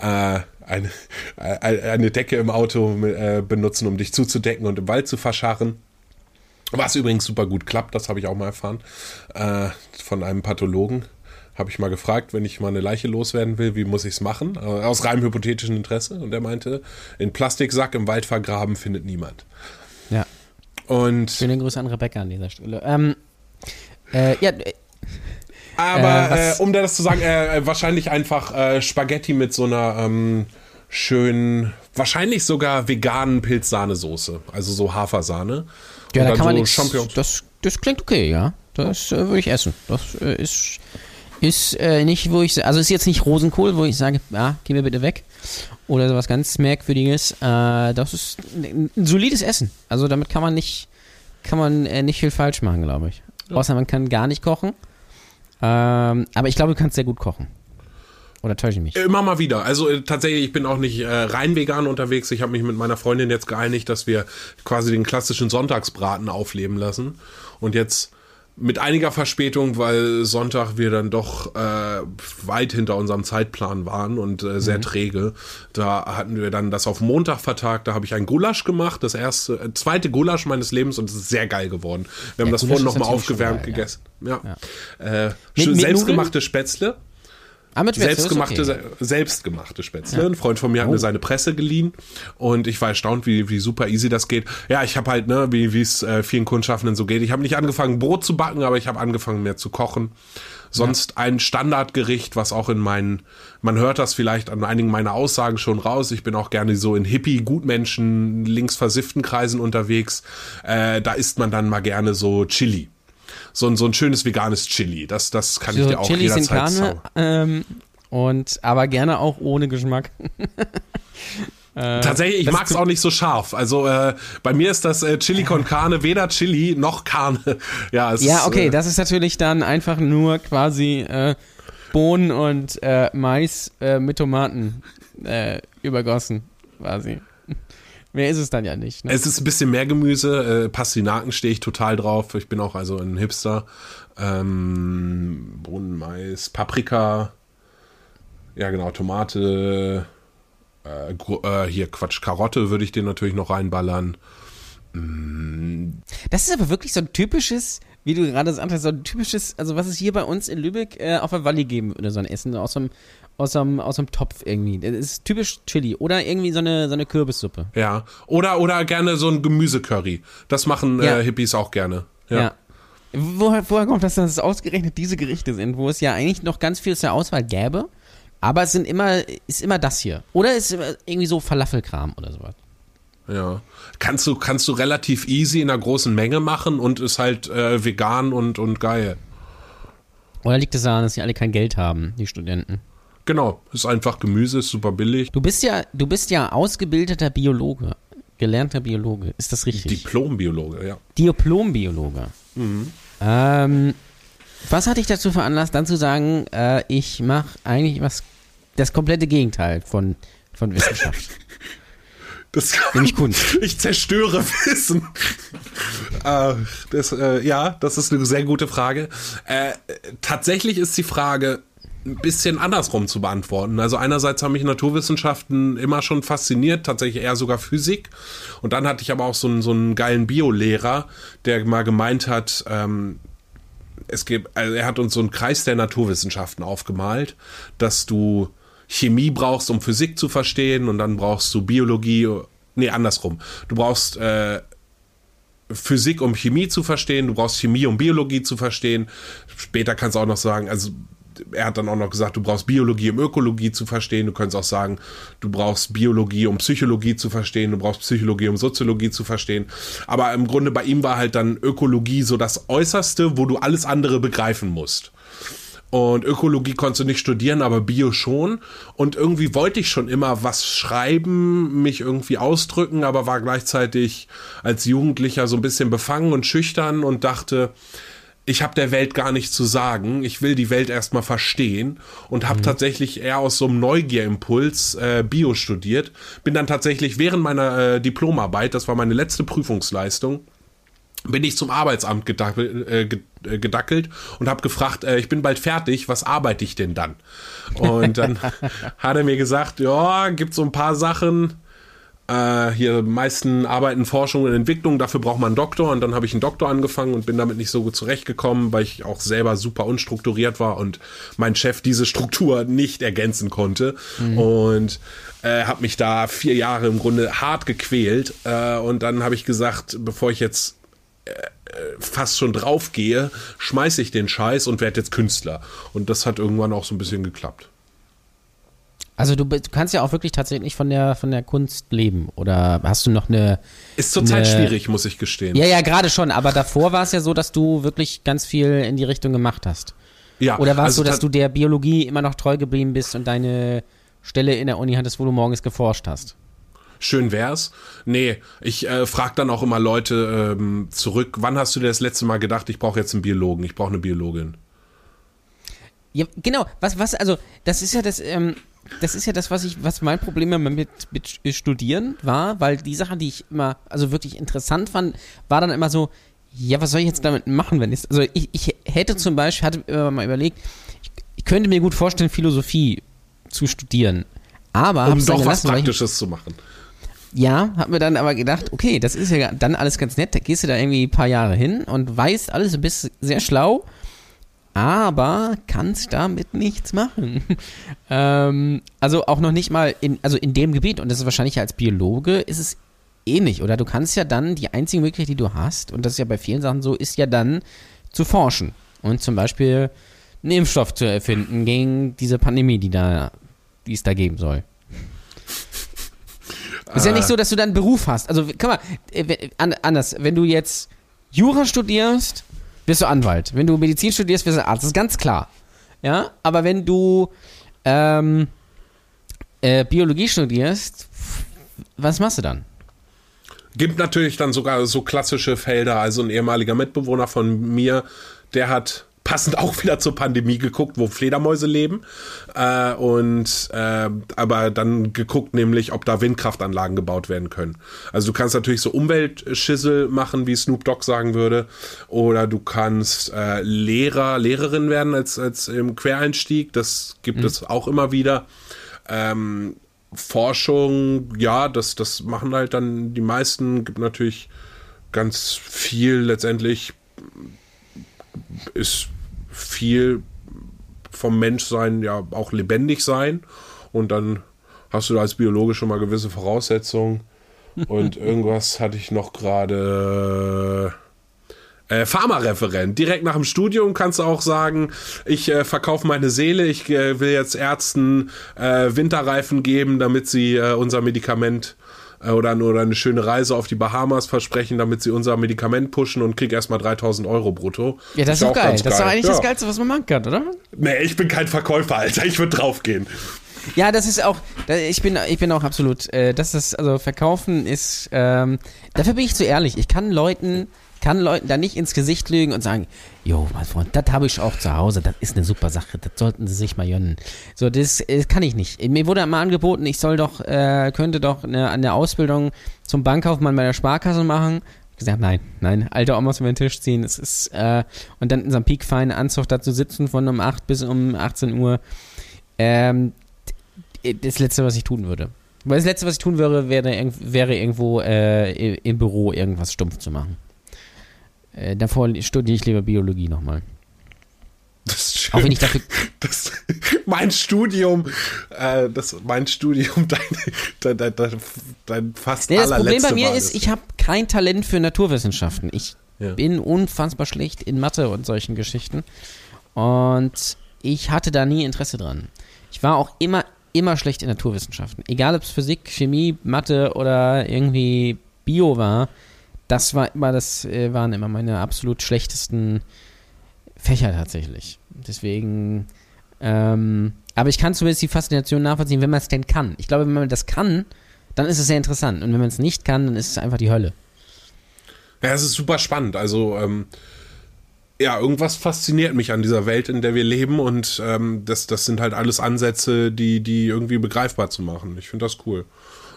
Äh, eine, äh, eine Decke im Auto äh, benutzen, um dich zuzudecken und im Wald zu verscharren. Was übrigens super gut klappt, das habe ich auch mal erfahren. Äh, von einem Pathologen. Habe ich mal gefragt, wenn ich mal eine Leiche loswerden will, wie muss ich es machen? Äh, aus reinem hypothetischen Interesse. Und er meinte, in Plastiksack im Wald vergraben findet niemand. Ja. Und Schöne Grüße an Rebecca an dieser Stelle. Ähm, äh, ja, äh, Aber Äh, äh, um das zu sagen, äh, wahrscheinlich einfach Spaghetti mit so einer ähm, schönen, wahrscheinlich sogar veganen Pilzsahnesoße. Also so Hafersahne. ja da kann man so nichts. Champignons. Das, das klingt okay, ja. Das würde ich essen. Das ist, ist äh, nicht, wo ich, also ist jetzt nicht Rosenkohl, wo ich sage, ja, geh mir bitte weg. Oder sowas ganz Merkwürdiges. Äh, das ist ein, solides Essen. Also damit kann man nicht, kann man äh, nicht viel falsch machen, glaube ich. Außer man kann gar nicht kochen. Ähm, aber ich glaube, du kannst sehr gut kochen. Oder täusche ich mich? Immer mal wieder. Also äh, tatsächlich, ich bin auch nicht äh, rein vegan unterwegs. Ich habe mich mit meiner Freundin jetzt geeinigt, dass wir quasi den klassischen Sonntagsbraten aufleben lassen. Und jetzt mit einiger Verspätung, weil Sonntag wir dann doch äh, weit hinter unserem Zeitplan waren und äh, sehr träge. Da hatten wir dann das auf Montag vertagt. Da habe ich ein Gulasch gemacht, das erste, äh, zweite Gulasch meines Lebens und es ist sehr geil geworden. Wir haben Ja, das Gulasch vorhin nochmal aufgewärmt geil, ja. gegessen. Ja. Äh, Mit- schön mit selbstgemachte Spätzle. Ah, Selbstgemachte, okay. se- selbstgemachte Spätzle. Ein Freund von mir hat Oh. mir seine Presse geliehen und ich war erstaunt, wie, wie super easy das geht. Ja, ich habe halt, ne, wie es äh, vielen Kundschaffenden so geht. Ich habe nicht angefangen, Brot zu backen, aber ich habe angefangen, mehr zu kochen. Sonst ein Standardgericht, was auch in meinen, man hört das vielleicht an einigen meiner Aussagen schon raus. Ich bin auch gerne so in Hippie, Gutmenschen, links versifften Kreisen unterwegs. Äh, da isst man dann mal gerne so Chili. So, ein so ein schönes veganes Chili. Das, das kann ich So dir auch Chilis in jederzeit zaubern. ähm, und aber gerne auch ohne Geschmack. Tatsächlich, ich das- mag's auch nicht so scharf. Also äh, bei mir ist das äh, Chili con Carne weder Chili noch Carne. Ja, es Ja, okay, äh, das ist natürlich dann einfach nur quasi äh, Bohnen und äh, Mais äh, mit Tomaten äh, übergossen, quasi. Mehr ist es dann ja nicht. Ne? Es ist ein bisschen mehr Gemüse. Äh, Pastinaken stehe ich total drauf. Ich bin auch also ein Hipster. Ähm, Bohnen, Mais, Paprika. Ja, genau, Tomate. Äh, äh, hier, Quatsch, Karotte würde ich dir natürlich noch reinballern. Das ist aber wirklich so ein typisches, wie du gerade sagtest, so ein typisches, also was es hier bei uns in Lübeck äh, auf der Walli geben würde, so ein Essen aus so einem, aus einem, aus einem Topf irgendwie. Das ist typisch Chili oder irgendwie so eine, so eine Kürbissuppe. Ja. Oder, oder gerne so ein Gemüsecurry. Das machen Ja. äh, Hippies auch gerne. Ja. Woher, woher kommt das, dass es ausgerechnet diese Gerichte sind, wo es ja eigentlich noch ganz viel zur Auswahl gäbe, aber es sind immer, ist immer das hier. Oder ist irgendwie so Falafelkram oder sowas. Ja. Kannst du, kannst du relativ easy in einer großen Menge machen und ist halt äh, vegan und, und geil. Oder liegt es daran, dass sie alle kein Geld haben, die Studenten? Genau. Ist einfach Gemüse, ist super billig. Du bist ja, du bist ja ausgebildeter Biologe, gelernter Biologe. Ist das richtig? Diplombiologe, ja. Diplom-Biologe. Ähm, was hat dich dazu veranlasst, dann zu sagen, äh, ich mache eigentlich was, das komplette Gegenteil von, von Wissenschaft? Das Nämlich Kunst. Ich zerstöre Wissen. äh, das, äh, ja, das ist eine sehr gute Frage. Äh, tatsächlich ist die Frage ein bisschen andersrum zu beantworten. Also einerseits haben mich Naturwissenschaften immer schon fasziniert, tatsächlich eher sogar Physik. Und dann hatte ich aber auch so einen, so einen geilen Biolehrer, der mal gemeint hat, ähm, es gibt, also er hat uns so einen Kreis der Naturwissenschaften aufgemalt, dass du Chemie brauchst, um Physik zu verstehen, und dann brauchst du Biologie, nee, andersrum. Du brauchst äh, Physik, um Chemie zu verstehen, du brauchst Chemie, um Biologie zu verstehen. Später kannst du auch noch sagen, also er hat dann auch noch gesagt, du brauchst Biologie, um Ökologie zu verstehen. Du könntest auch sagen, du brauchst Biologie, um Psychologie zu verstehen. Du brauchst Psychologie, um Soziologie zu verstehen. Aber im Grunde bei ihm war halt dann Ökologie so das Äußerste, wo du alles andere begreifen musst. Und Ökologie konntest du nicht studieren, aber Bio schon. Und irgendwie wollte ich schon immer was schreiben, mich irgendwie ausdrücken, aber war gleichzeitig als Jugendlicher so ein bisschen befangen und schüchtern und dachte, ich habe der Welt gar nichts zu sagen. Ich will die Welt erstmal verstehen und habe mhm. tatsächlich eher aus so einem Neugierimpuls äh, Bio studiert. Bin dann tatsächlich während meiner äh, Diplomarbeit, das war meine letzte Prüfungsleistung, bin ich zum Arbeitsamt gedackelt, äh, äh, gedackelt und habe gefragt, äh, ich bin bald fertig, was arbeite ich denn dann? Und dann hat er mir gesagt, ja, gibt so ein paar Sachen, äh, hier meisten arbeiten Forschung und Entwicklung, dafür braucht man einen Doktor und dann habe ich einen Doktor angefangen und bin damit nicht so gut zurechtgekommen, weil ich auch selber super unstrukturiert war und mein Chef diese Struktur nicht ergänzen konnte mhm. und äh, habe mich da vier Jahre im Grunde hart gequält äh, und dann habe ich gesagt, bevor ich jetzt fast schon draufgehe, schmeiße ich den Scheiß und werde jetzt Künstler. Und das hat irgendwann auch so ein bisschen geklappt. Also du, du, kannst ja auch wirklich tatsächlich von der von der Kunst leben oder hast du noch eine Ist zurzeit eine, schwierig, muss ich gestehen. Ja, ja, gerade schon, aber davor war es ja so, dass du wirklich ganz viel in die Richtung gemacht hast. Ja. Oder war es also so, dass du der Biologie immer noch treu geblieben bist und deine Stelle in der Uni hattest, wo du morgens geforscht hast? schön wär's. Nee, ich äh, frage dann auch immer Leute ähm, zurück, wann hast du dir das letzte Mal gedacht, ich brauche jetzt einen Biologen, ich brauche eine Biologin? Ja, genau, was, was, also, das ist ja das, ähm, das ist ja das, was ich, was mein Problem mit, mit Studieren war, weil die Sache, die ich immer, also wirklich interessant fand, war dann immer so, ja, was soll ich jetzt damit machen, wenn ich, also ich, ich hätte zum Beispiel, hatte immer mal überlegt, ich, ich könnte mir gut vorstellen, Philosophie zu studieren. Aber um doch was Praktisches ich, zu machen. Ja, hab mir dann aber gedacht, okay, das ist ja dann alles ganz nett. Da gehst du da irgendwie ein paar Jahre hin und weißt alles, du bist sehr schlau, aber kannst damit nichts machen. ähm, also auch noch nicht mal in, also in dem Gebiet, und das ist wahrscheinlich als Biologe, ist es ähnlich. Oder du kannst ja dann, die einzige Möglichkeit, die du hast, und das ist ja bei vielen Sachen so, ist ja dann zu forschen. Und zum Beispiel einen Impfstoff zu erfinden gegen diese Pandemie, die da, die es da geben soll. Ist ja nicht so, dass du dann einen Beruf hast. Also, guck mal, äh, anders. Wenn du jetzt Jura studierst, wirst du Anwalt. Wenn du Medizin studierst, wirst du Arzt. Das ist ganz klar. Ja, aber wenn du ähm, äh, Biologie studierst, was machst du dann? Gibt natürlich dann sogar so klassische Felder. Also ein ehemaliger Mitbewohner von mir, der hat passend auch wieder zur Pandemie geguckt, wo Fledermäuse leben. Äh, und äh, aber dann geguckt, nämlich, ob da Windkraftanlagen gebaut werden können. Also du kannst natürlich so Umweltschissel machen, wie Snoop Dogg sagen würde. Oder du kannst äh, Lehrer, Lehrerin werden als, als im Quereinstieg. Das gibt mhm. es auch immer wieder. Ähm, Forschung, ja, das, das machen halt dann die meisten. Gibt natürlich ganz viel letztendlich ist viel vom Menschsein ja auch lebendig sein. Und dann hast du da als Biologe schon mal gewisse Voraussetzungen. Und irgendwas hatte ich noch gerade. Äh, Pharmareferent. Direkt nach dem Studium kannst du auch sagen, ich äh, verkaufe meine Seele, ich äh, will jetzt Ärzten äh, Winterreifen geben, damit sie äh, unser Medikament oder, oder eine schöne Reise auf die Bahamas versprechen, damit sie unser Medikament pushen und krieg erstmal 3000 Euro brutto. Ja, das ist, ist doch geil. Das ist doch eigentlich ja. das Geilste, was man machen kann, oder? Nee, ich bin kein Verkäufer, Alter. Ich würde draufgehen. Ja, das ist auch, ich bin, ich bin auch absolut, äh, das ist, also verkaufen ist, ähm, dafür bin ich zu ehrlich. Ich kann Leuten kann Leuten da nicht ins Gesicht lügen und sagen, jo, mein Freund, das habe ich auch zu Hause, das ist eine super Sache, das sollten sie sich mal gönnen. So, das, das äh, kann ich nicht. Mir wurde mal angeboten, ich soll doch, äh, könnte doch eine, eine Ausbildung zum Bankkaufmann bei der Sparkasse machen. Ich gesagt, nein, nein, alte Omas über den Tisch ziehen. Es ist, äh, und dann in so einem piekfeinen Anzug da zu sitzen von um 8 bis um 18 Uhr. Ähm, das Letzte, was ich tun würde. Weil das Letzte, was ich tun würde, wäre, wäre irgendwo äh, im Büro irgendwas stumpf zu machen. Äh, davor studiere ich lieber Biologie nochmal. Auch wenn ich dafür. Das, mein Studium, äh, das, mein Studium, dein, dein, dein, dein, fast Nee, das Problem bei mir ist, das. ich habe kein Talent für Naturwissenschaften. Ich Ja. bin unfassbar schlecht in Mathe und solchen Geschichten. Und ich hatte da nie Interesse dran. Ich war auch immer, immer schlecht in Naturwissenschaften. Egal ob es Physik, Chemie, Mathe oder irgendwie Bio war, das war immer, das äh, waren immer meine absolut schlechtesten Fächer tatsächlich. Deswegen, ähm, aber ich kann zumindest die Faszination nachvollziehen, wenn man es denn kann. Ich glaube, wenn man das kann, dann ist es sehr interessant. Und wenn man es nicht kann, dann ist es einfach die Hölle. Ja, es ist super spannend. Also, ähm, ja, irgendwas fasziniert mich an dieser Welt, in der wir leben und ähm, das, das sind halt alles Ansätze, die, die irgendwie begreifbar zu machen. Ich finde das cool.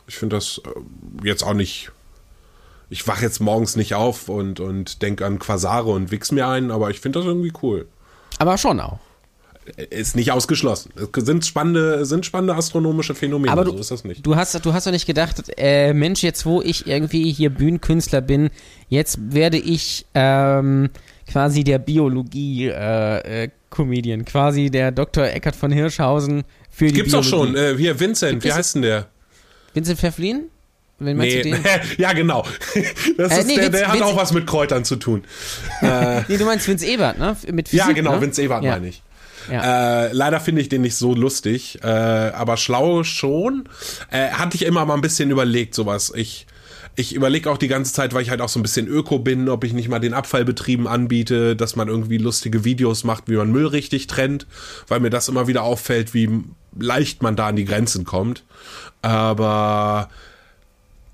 Ich finde das äh, jetzt auch nicht. Ich wache jetzt morgens nicht auf und, und denke an Quasare und wichs mir ein, aber ich finde das irgendwie cool. Aber schon auch. Ist nicht ausgeschlossen. Es sind spannende, sind spannende astronomische Phänomene, Aber so du, ist das nicht. du hast, du hast doch nicht gedacht, äh, Mensch, jetzt wo ich irgendwie hier Bühnenkünstler bin, jetzt werde ich ähm, quasi der Biologie-Comedian, quasi der Dr. Eckert von Hirschhausen für die Gibt's Biologie. schon. Äh, hier, Vincent, Gibt wie heißt denn der? Vincent Pfefflin? Wen meinst Nee, du den? ja, genau. Das Äh, ist nee, der, Vince- der hat Vince- auch was mit Kräutern zu tun. Nee, du meinst Vince Ebert, ne? Mit Physik, ja, genau, ne? Vince Ebert ja. meine ich. Ja. Äh, leider finde ich den nicht so lustig, äh, aber schlau schon. Äh, hatte ich immer mal ein bisschen überlegt, sowas. Ich, ich überlege auch die ganze Zeit, weil ich halt auch so ein bisschen Öko bin, ob ich nicht mal den Abfallbetrieben anbiete, dass man irgendwie lustige Videos macht, wie man Müll richtig trennt, weil mir das immer wieder auffällt, wie leicht man da an die Grenzen kommt. Aber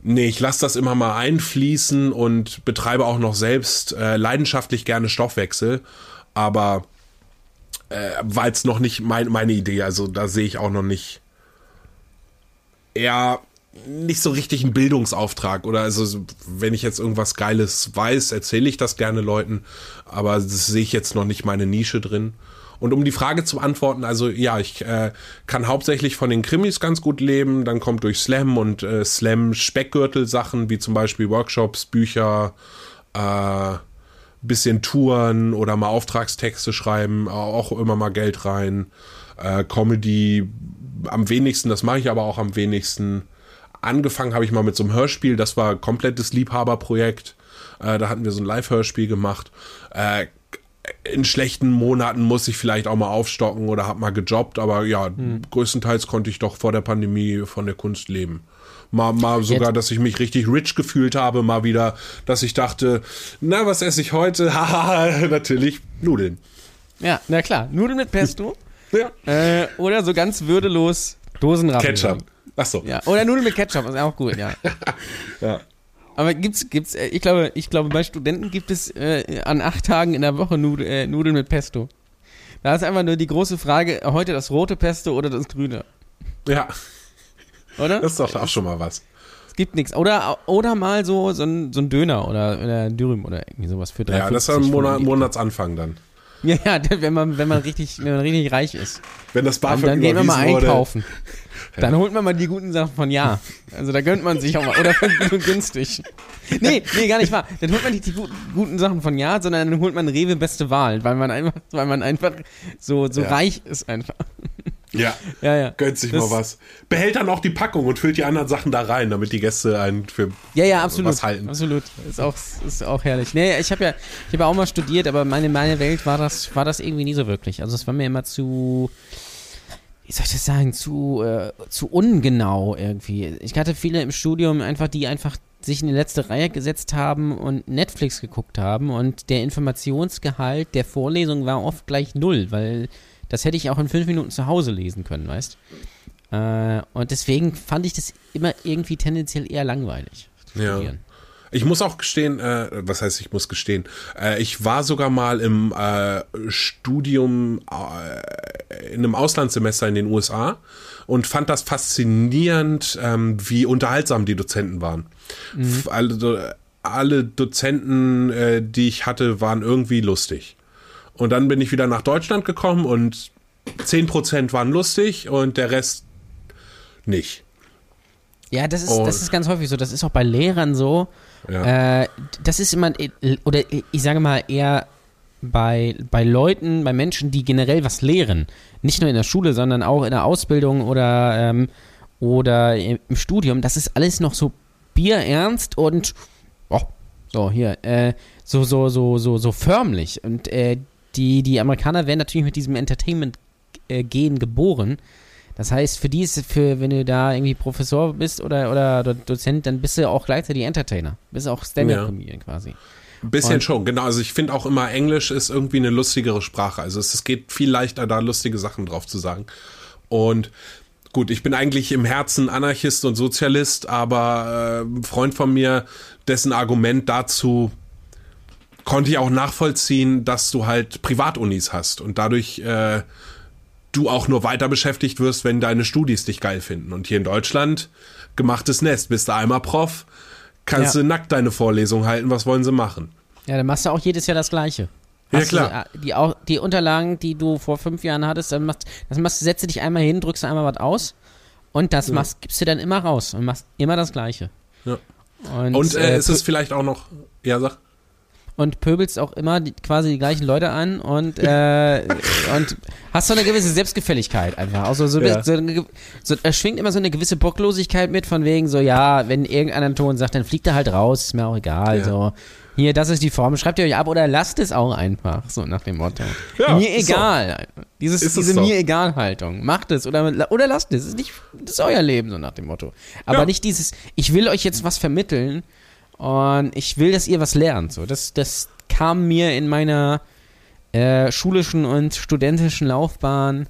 Nee, ich lasse das immer mal einfließen und betreibe auch noch selbst äh, leidenschaftlich gerne Stoffwechsel, aber äh, war jetzt noch nicht mein, meine Idee, also da sehe ich auch noch nicht eher nicht so richtig einen Bildungsauftrag oder also so, wenn ich jetzt irgendwas Geiles weiß, erzähle ich das gerne Leuten, aber das sehe ich jetzt noch nicht meine Nische drin. Und um die Frage zu beantworten, also ja, ich äh, kann hauptsächlich von den Krimis ganz gut leben, dann kommt durch Slam und äh, Slam Speckgürtel Sachen, wie zum Beispiel Workshops, Bücher, äh, bisschen Touren oder mal Auftragstexte schreiben, auch immer mal Geld rein. Äh, Comedy am wenigsten, das mache ich aber auch am wenigsten. Angefangen habe ich mal mit so einem Hörspiel, das war komplettes Liebhaberprojekt. Äh, da hatten wir so ein Live-Hörspiel gemacht. Äh, in schlechten Monaten muss ich vielleicht auch mal aufstocken oder habe mal gejobbt, aber ja, größtenteils konnte ich doch vor der Pandemie von der Kunst leben. Mal, mal sogar, dass ich mich richtig rich gefühlt habe, mal wieder, dass ich dachte, na, was esse ich heute? Haha, natürlich Nudeln. ja, na klar. Nudeln mit Pesto Ja. äh, oder so ganz würdelos Dosenravioli. Ketchup. Ach so. Ja, oder Nudeln mit Ketchup, ist auch gut, ja. Ja. Aber gibt's, gibt's, äh, ich glaube, ich glaube, bei Studenten gibt es äh, an acht Tagen in der Woche Nud äh, Nudeln mit Pesto. Da ist einfach nur die große Frage, heute das rote Pesto oder das grüne, ja, oder? das ist doch auch schon mal was. es gibt nichts. Oder, oder mal so, so ein, so ein Döner oder, oder Dürüm oder irgendwie sowas für 3,50. Ja, das ist ein Monat. Monatsanfang dann. Ja, ja, wenn man, wenn man richtig, wenn man richtig reich ist. Wenn das Dann, BAföG dann gehen wir mal überwiesen wurde. Dann holt man mal die guten Sachen von Ja. Also da gönnt man sich auch mal. Oder günstig. Nee, nee, gar nicht wahr. Dann holt man nicht die guten, guten Sachen von Ja, sondern dann holt man Rewe beste Wahl, weil man einfach, weil man einfach so, so Ja. reich ist einfach. Ja, Ja, ja. gönnt sich Das- mal was. Behält dann auch die Packung und füllt die anderen Sachen da rein, damit die Gäste einen für Ja, ja, absolut. was halten. Absolut. Ist auch, ist auch herrlich. Nee, ich habe ja, ich habe ja auch mal studiert, aber meine, meine Welt war das, war das irgendwie nie so wirklich. Also es war mir immer zu, wie soll ich das sagen, zu, äh, zu ungenau irgendwie. Ich hatte viele im Studium einfach, die einfach sich in die letzte Reihe gesetzt haben und Netflix geguckt haben und der Informationsgehalt der Vorlesung war oft gleich null, weil das hätte ich auch in fünf Minuten zu Hause lesen können, weißt äh, Und deswegen fand ich das immer irgendwie tendenziell eher langweilig. zu Ja. studieren. Ich muss auch gestehen, äh, was heißt ich muss gestehen, äh, ich war sogar mal im äh, Studium äh, in einem Auslandssemester in den USA und fand das faszinierend, ähm, wie unterhaltsam die Dozenten waren. F- Alle, Do- alle Dozenten, äh, die ich hatte, waren irgendwie lustig. Und dann bin ich wieder nach Deutschland gekommen und 10% waren lustig und der Rest nicht. Ja, das ist, das ist ganz häufig so. Das ist auch bei Lehrern so. Ja. Äh, das ist immer, oder ich sage mal eher bei, bei Leuten, bei Menschen, die generell was lehren, nicht nur in der Schule, sondern auch in der Ausbildung oder, ähm, oder im Studium, das ist alles noch so bierernst und oh, so hier, äh, so, so, so, so, so förmlich. Und äh, die, die Amerikaner werden natürlich mit diesem Entertainment-Gen geboren. Das heißt, für die ist, für, wenn du da irgendwie Professor bist oder, oder Dozent, dann bist du auch gleichzeitig Entertainer. Bist auch Stand-Up-Comedian ja. quasi. Ein bisschen und schon, genau. Also ich finde auch immer, Englisch ist irgendwie eine lustigere Sprache. Also es, es geht viel leichter, da lustige Sachen drauf zu sagen. Und gut, ich bin eigentlich im Herzen Anarchist und Sozialist, aber äh, ein Freund von mir, dessen Argument dazu konnte ich auch nachvollziehen, dass du halt Privatunis hast und dadurch äh, du auch nur weiter beschäftigt wirst, wenn deine Studis dich geil finden. Und hier in Deutschland, gemachtes Nest, bist du einmal Prof, kannst ja. du nackt deine Vorlesung halten, was wollen sie machen? Ja, dann machst du auch jedes Jahr das Gleiche. Hast ja, klar. Du, die, auch, die Unterlagen, die du vor fünf Jahren hattest, dann machst, das machst, setzt du dich einmal hin, drückst einmal was aus und das ja. machst, gibst du dann immer raus und machst immer das Gleiche. Ja. Und, und äh, äh, ist es vielleicht auch noch, ja, sag und pöbelst auch immer die, quasi die gleichen Leute an und, äh, und hast so eine gewisse Selbstgefälligkeit einfach. Also so, ja. so, so, er schwingt immer so eine gewisse Bocklosigkeit mit, von wegen so, ja, wenn irgendeiner Ton sagt, dann fliegt er halt raus, ist mir auch egal. Ja. So, hier, das ist die Form, schreibt ihr euch ab oder lasst es auch einfach, so nach dem Motto. Ja, mir egal. So. Dieses, diese so. mir egal Haltung. Macht es oder, oder lasst es. Das ist nicht, das ist euer Leben, so nach dem Motto. Aber nicht dieses, ich will euch jetzt was vermitteln und ich will, dass ihr was lernt. So, das, das kam mir in meiner äh, schulischen und studentischen Laufbahn.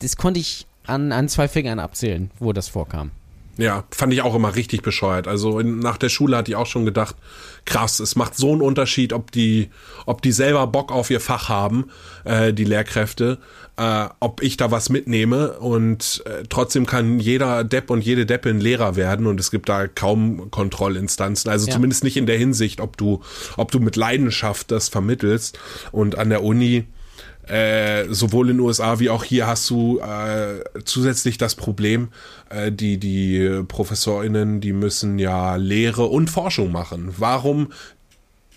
Das konnte ich an, an zwei Fingern abzählen, wo das vorkam. Ja, fand ich auch immer richtig bescheuert. Also in, nach der Schule hatte ich auch schon gedacht, krass, es macht so einen Unterschied, ob die, ob die selber Bock auf ihr Fach haben, äh, die Lehrkräfte, äh, ob ich da was mitnehme und äh, trotzdem kann jeder Depp und jede Deppin Lehrer werden und es gibt da kaum Kontrollinstanzen. Also ja. zumindest nicht in der Hinsicht, ob du, ob du mit Leidenschaft das vermittelst und an der Uni äh, sowohl in den USA wie auch hier hast du äh, zusätzlich das Problem, äh, die, die ProfessorInnen, die müssen ja Lehre und Forschung machen. Warum,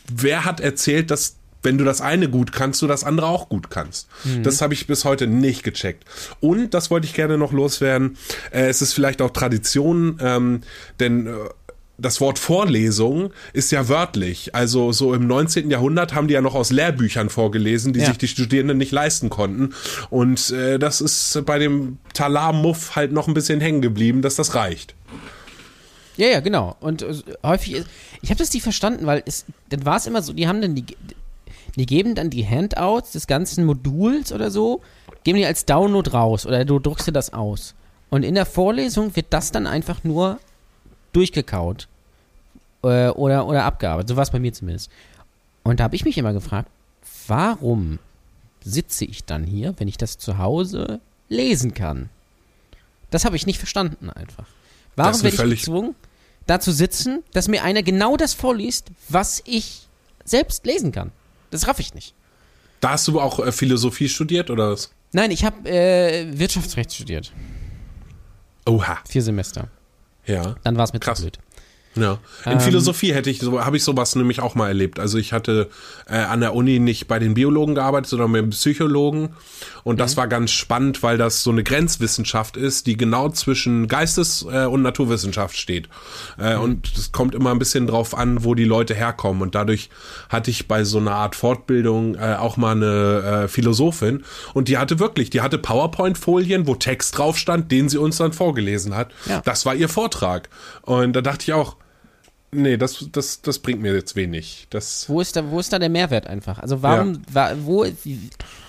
wer hat erzählt, dass wenn du das eine gut kannst, du das andere auch gut kannst. Mhm. Das habe ich bis heute nicht gecheckt. Und das wollte ich gerne noch loswerden. Äh, es ist vielleicht auch Tradition, ähm, denn äh, das Wort Vorlesung ist ja wörtlich. Also so im 19. Jahrhundert haben die ja noch aus Lehrbüchern vorgelesen, die ja. sich die Studierenden nicht leisten konnten. Und äh, das ist bei dem Talar-Muff halt noch ein bisschen hängen geblieben, dass das reicht. Ja, ja, genau. Und äh, häufig, ich habe das nicht verstanden, weil es, dann war es immer so, die haben dann die, die geben dann die Handouts des ganzen Moduls oder so, geben die als Download raus oder du druckst dir das aus. Und in der Vorlesung wird das dann einfach nur durchgekaut äh, oder, oder abgearbeitet. So war es bei mir zumindest. Und da habe ich mich immer gefragt, warum sitze ich dann hier, wenn ich das zu Hause lesen kann? Das habe ich nicht verstanden einfach. Warum werde ich gezwungen, da zu sitzen, dass mir einer genau das vorliest, was ich selbst lesen kann? Das raff ich nicht. Da hast du auch äh, Philosophie studiert oder was? Nein, ich habe äh, Wirtschaftsrecht studiert. Oha. Vier Semester. Ja. Dann war es mir Krass. zu blöd. Ja. In ähm, Philosophie hätte ich so, habe ich sowas nämlich auch mal erlebt. Also ich hatte äh, an der Uni nicht bei den Biologen gearbeitet, sondern mit dem Psychologen. Und das mhm. war ganz spannend, weil das so eine Grenzwissenschaft ist, die genau zwischen Geistes- äh, und Naturwissenschaft steht. Äh, mhm. Und es kommt immer ein bisschen drauf an, wo die Leute herkommen. Und dadurch hatte ich bei so einer Art Fortbildung äh, auch mal eine äh, Philosophin. Und die hatte wirklich, die hatte PowerPoint-Folien, wo Text drauf stand, den sie uns dann vorgelesen hat. Ja. Das war ihr Vortrag. Und da dachte ich auch, Nee, das, das, das bringt mir jetzt wenig. Das wo, ist da, wo ist da der Mehrwert einfach? Also warum, ja. wo,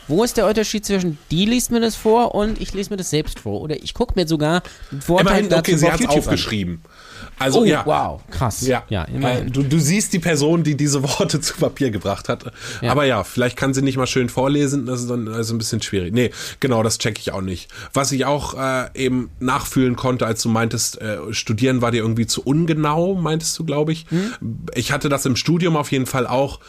wo ist der Unterschied zwischen die liest mir das vor und ich lese mir das selbst vor? Oder ich gucke mir sogar Vorteile Immerhin, okay, sie hat es aufgeschrieben. An. Also, oh, ja. wow, krass. Ja, ja äh, du, du siehst die Person, die diese Worte zu Papier gebracht hat. Ja. Aber ja, vielleicht kann sie nicht mal schön vorlesen, das ist dann also ein bisschen schwierig. Nee, genau, das checke ich auch nicht. Was ich auch äh, eben nachfühlen konnte, als du meintest, äh, studieren war dir irgendwie zu ungenau, meintest du, glaube ich. Hm? Ich hatte das im Studium auf jeden Fall auch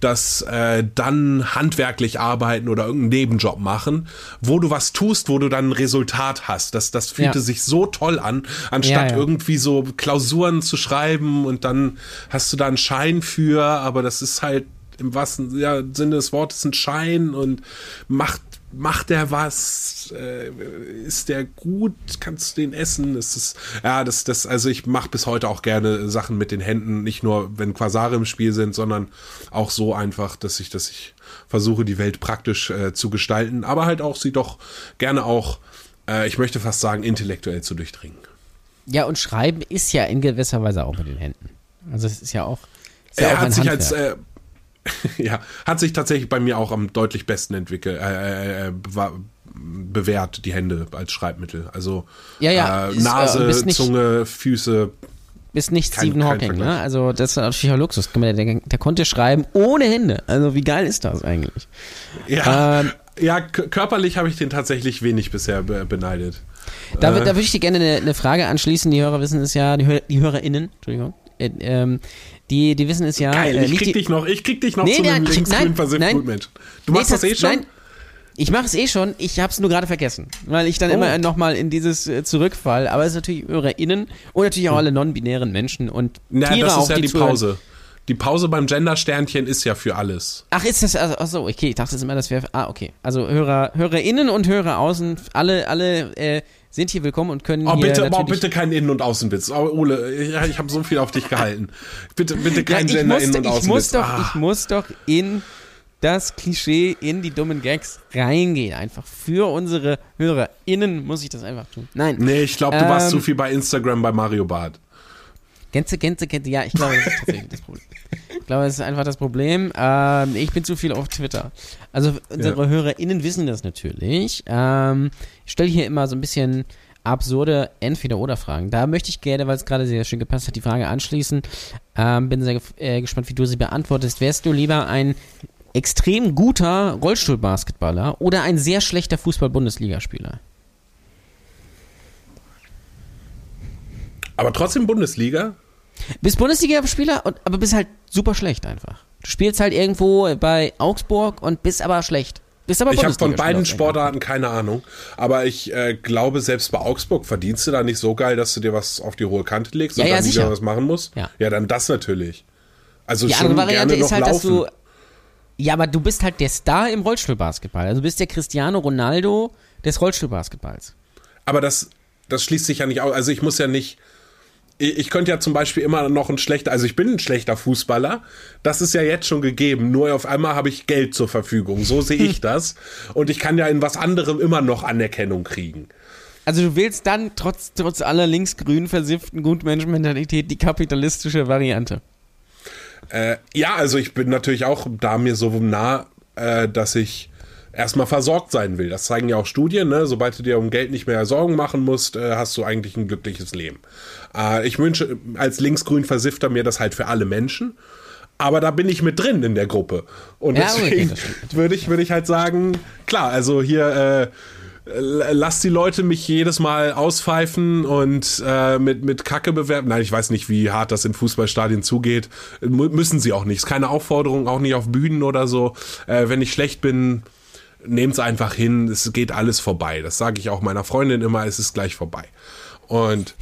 dass äh, dann handwerklich arbeiten oder irgendeinen Nebenjob machen, wo du was tust, wo du dann ein Resultat hast. Das, das fühlte ja. sich so toll an, anstatt ja, ja. irgendwie so Klausuren zu schreiben und dann hast du da einen Schein für, aber das ist halt im wahrsten ja, Sinne des Wortes ein Schein und macht macht der was? Äh, ist der gut? Kannst du den essen? Das ist ja das das also ich mache bis heute auch gerne Sachen mit den Händen, nicht nur wenn Quasare im Spiel sind, sondern auch so einfach, dass ich dass ich versuche die Welt praktisch äh, zu gestalten, aber halt auch sie doch gerne auch äh, ich möchte fast sagen intellektuell zu durchdringen. Ja, und Schreiben ist ja in gewisser Weise auch mit den Händen. Also es ist ja auch ja er auch hat sich Handwerk. als äh, ja, hat sich tatsächlich bei mir auch am deutlich besten entwickelt, äh, äh, war, bewährt, die Hände als Schreibmittel. Also Ja, ja, äh, ist, äh, Nase, bist nicht- Zunge, Füße. Bist nicht Kein- Stephen Hawking, ne? Also das ist natürlich auch Luxus. Der, der, der konnte schreiben ohne Hände. Also wie geil ist das eigentlich? Ja, Ähm, ja körperlich habe ich den tatsächlich wenig bisher be beneidet. Da, Äh. da würde ich dir gerne eine, eine Frage anschließen. Die Hörer wissen es ja, die, Hör, die HörerInnen, Entschuldigung, äh, ähm, die, die wissen es ja. Geil, äh, ich krieg die, dich noch, ich krieg dich noch Nee, zu einem ich- linksgrün versifften nein. Gutmensch. Du Nee, machst das eh schon? Nein, ich mache es eh schon. Ich habe es nur gerade vergessen, weil ich dann Oh. immer nochmal in dieses äh, Zurückfall. Aber es ist natürlich HörerInnen und natürlich auch alle non-binären Menschen und Na, Tiere das auch, ist ja die zuhören. Pause. Die Pause beim Gender-Sternchen ist ja für alles. Ach, ist das, also, ach so, okay, ich dachte es immer, das wäre, ah, okay. Also Hörer, HörerInnen und Hörer außen, alle, alle äh, sind hier willkommen und können Oh, hier bitte, oh, bitte keinen Innen- und Außenwitz. Oh, Ole, ich, ich habe so viel auf dich gehalten. Bitte, bitte Ja, kein ich, Gender, muss, Innen- und ich, muss Außenwitz. doch, Ah. ich muss doch in das Klischee, in die dummen Gags reingehen. Einfach für unsere HörerInnen muss ich das einfach tun. Nein. Nee, ich glaube, du warst Ähm, zu viel bei Instagram bei Mario Bart. Gänze, Gänze, Gänze, ja, ich glaube, das ist tatsächlich das Problem. Ich glaube, das ist einfach das Problem. Ähm, ich bin zu viel auf Twitter. Also unsere HörerInnen wissen das natürlich. Ähm, ich stelle hier immer so ein bisschen absurde Entweder-Oder-Fragen. Da möchte ich gerne, weil es gerade sehr schön gepasst hat, die Frage anschließen. Ähm, bin sehr äh, gespannt, wie du sie beantwortest. Wärst du lieber ein extrem guter Rollstuhlbasketballer oder ein sehr schlechter Fußball-Bundesligaspieler? Aber trotzdem Bundesliga? Bist Bundesliga-Spieler, und- aber bist halt super schlecht einfach. Du spielst halt irgendwo bei Augsburg und bist aber schlecht. Bist aber Ich habe von beiden Sportarten keine Ahnung. Aber ich äh, glaube, selbst bei Augsburg verdienst du da nicht so geil, dass du dir was auf die hohe Kante legst Ja, und ja, dann sicher. wieder was machen musst. Ja. ja, dann das natürlich. Also Die schon andere Variante gerne ist halt, laufen. dass du. Ja, aber du bist halt der Star im Rollstuhlbasketball. Also du bist der Cristiano Ronaldo des Rollstuhlbasketballs. Aber das, das schließt sich ja nicht aus. Also ich muss ja nicht. Ich, könnte ja zum Beispiel immer noch ein schlechter, also ich bin ein schlechter Fußballer. Das ist ja jetzt schon gegeben. Nur auf einmal habe ich Geld zur Verfügung. So sehe ich das. Und ich kann ja in was anderem immer noch Anerkennung kriegen. Also du wählst dann trotz, trotz aller linksgrün versifften Gutmenschenmentalität die kapitalistische Variante. Äh, ja, also ich bin natürlich auch da mir so nah, äh, dass ich erstmal versorgt sein will. Das zeigen ja auch Studien, ne? Sobald du dir um Geld nicht mehr Sorgen machen musst, äh, hast du eigentlich ein glückliches Leben. Äh, ich wünsche als linksgrün Versifter mir das halt für alle Menschen. Aber da bin ich mit drin in der Gruppe. Und Ja, okay, deswegen stimmt. würde ich, würde ich halt sagen, klar, also hier, äh, lass die Leute mich jedes Mal auspfeifen und äh, mit, mit Kacke bewerben. Nein, ich weiß nicht, wie hart das in Fußballstadien zugeht. Mu- müssen sie auch nicht. Ist keine Aufforderung, auch nicht auf Bühnen oder so. Äh, wenn ich schlecht bin, nehmt's einfach hin. Es geht alles vorbei. Das sage ich auch meiner Freundin immer, es ist gleich vorbei. Und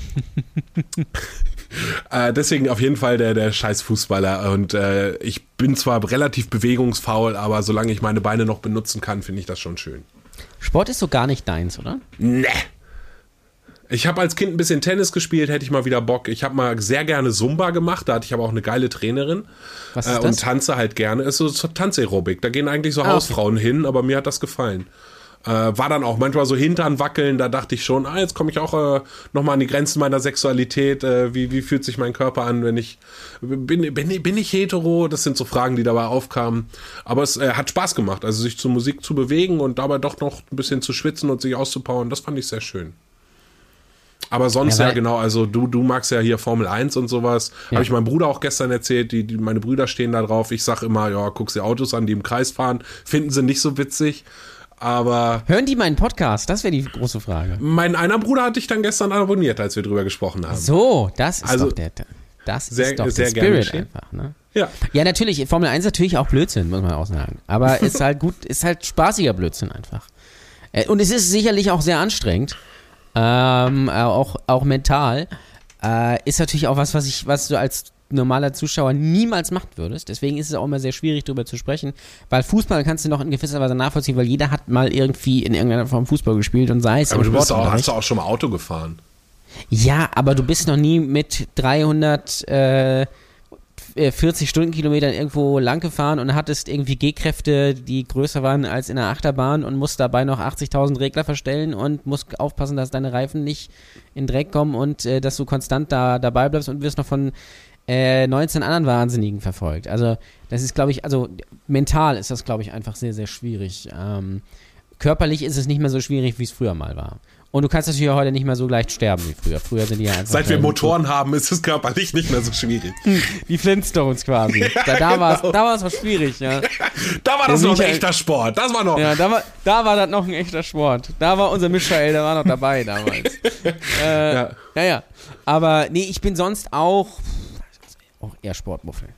äh, deswegen auf jeden Fall der, der scheiß Fußballer. Und äh, ich bin zwar relativ bewegungsfaul, aber solange ich meine Beine noch benutzen kann, finde ich das schon schön. Sport ist so gar nicht deins, oder? Ne. Ich habe als Kind ein bisschen Tennis gespielt, hätte ich mal wieder Bock. Ich habe mal sehr gerne Zumba gemacht, da hatte ich aber auch eine geile Trainerin. Was Äh, ist und das? tanze halt gerne. Ist so, Tanzaerobik. Da gehen eigentlich so Ah, okay. Hausfrauen hin, aber mir hat das gefallen. Äh, war dann auch manchmal so Hintern wackeln, da dachte ich schon, ah, jetzt komme ich auch äh, nochmal an die Grenzen meiner Sexualität. Äh, wie, wie fühlt sich mein Körper an, wenn ich. Bin, bin, bin ich hetero? Das sind so Fragen, die dabei aufkamen. Aber es äh, hat Spaß gemacht, also sich zur Musik zu bewegen und dabei doch noch ein bisschen zu schwitzen und sich auszupowern. Das fand ich sehr schön. Aber sonst Ja, ja, genau, also du, du magst ja hier Formel 1 und sowas. Ja. Habe ich meinem Bruder auch gestern erzählt, die, die, meine Brüder stehen da drauf. Ich sag immer, ja, guck sie Autos an, die im Kreis fahren. Finden sie nicht so witzig. Aber Hören die meinen Podcast? Das wäre die große Frage. mein einer Bruder hat dich dann gestern abonniert, als wir drüber gesprochen haben. So, das ist Also, doch der, das sehr- ist doch sehr der Spirit einfach, ne? Ja. Ja, natürlich, Formel 1 ist natürlich auch Blödsinn, muss man auch sagen. Aber ist halt gut, ist halt spaßiger Blödsinn einfach. Äh, Und es ist sicherlich auch sehr anstrengend. Ähm, äh, auch, auch mental. Äh, ist natürlich auch was, was ich, was du als normaler Zuschauer niemals machen würdest. Deswegen ist es auch immer sehr schwierig, darüber zu sprechen, weil Fußball kannst du noch in gewisser Weise nachvollziehen, weil jeder hat mal irgendwie in irgendeiner Form Fußball gespielt und sei es Aber du bist auch, hast du auch schon mal Auto gefahren. Ja, aber du bist noch nie mit 300 äh, 40 Stundenkilometern irgendwo lang gefahren und hattest irgendwie G-Kräfte, die größer waren als in der Achterbahn und musst dabei noch 80.000 Regler verstellen und musst aufpassen, dass deine Reifen nicht in Dreck kommen und äh, dass du konstant da dabei bleibst und wirst noch von äh, 19 anderen Wahnsinnigen verfolgt. Also das ist, glaube ich, also mental ist das, glaube ich, einfach sehr, sehr schwierig. Ähm, körperlich ist es nicht mehr so schwierig, wie es früher mal war. Und du kannst natürlich heute nicht mehr so leicht sterben wie früher. Früher sind die ja einfach. Seit wir Motoren haben, ist es körperlich nicht mehr so schwierig. Wie Flintstones quasi. Da, da war es noch schwierig, ja. Da war das Der noch ein echter Sport. Das war noch. Ja, da war, da war das noch ein echter Sport. Da war unser Michael, der war noch dabei damals. äh, Ja. ja. ja, Aber nee, ich bin sonst auch, auch eher Sportmuffel.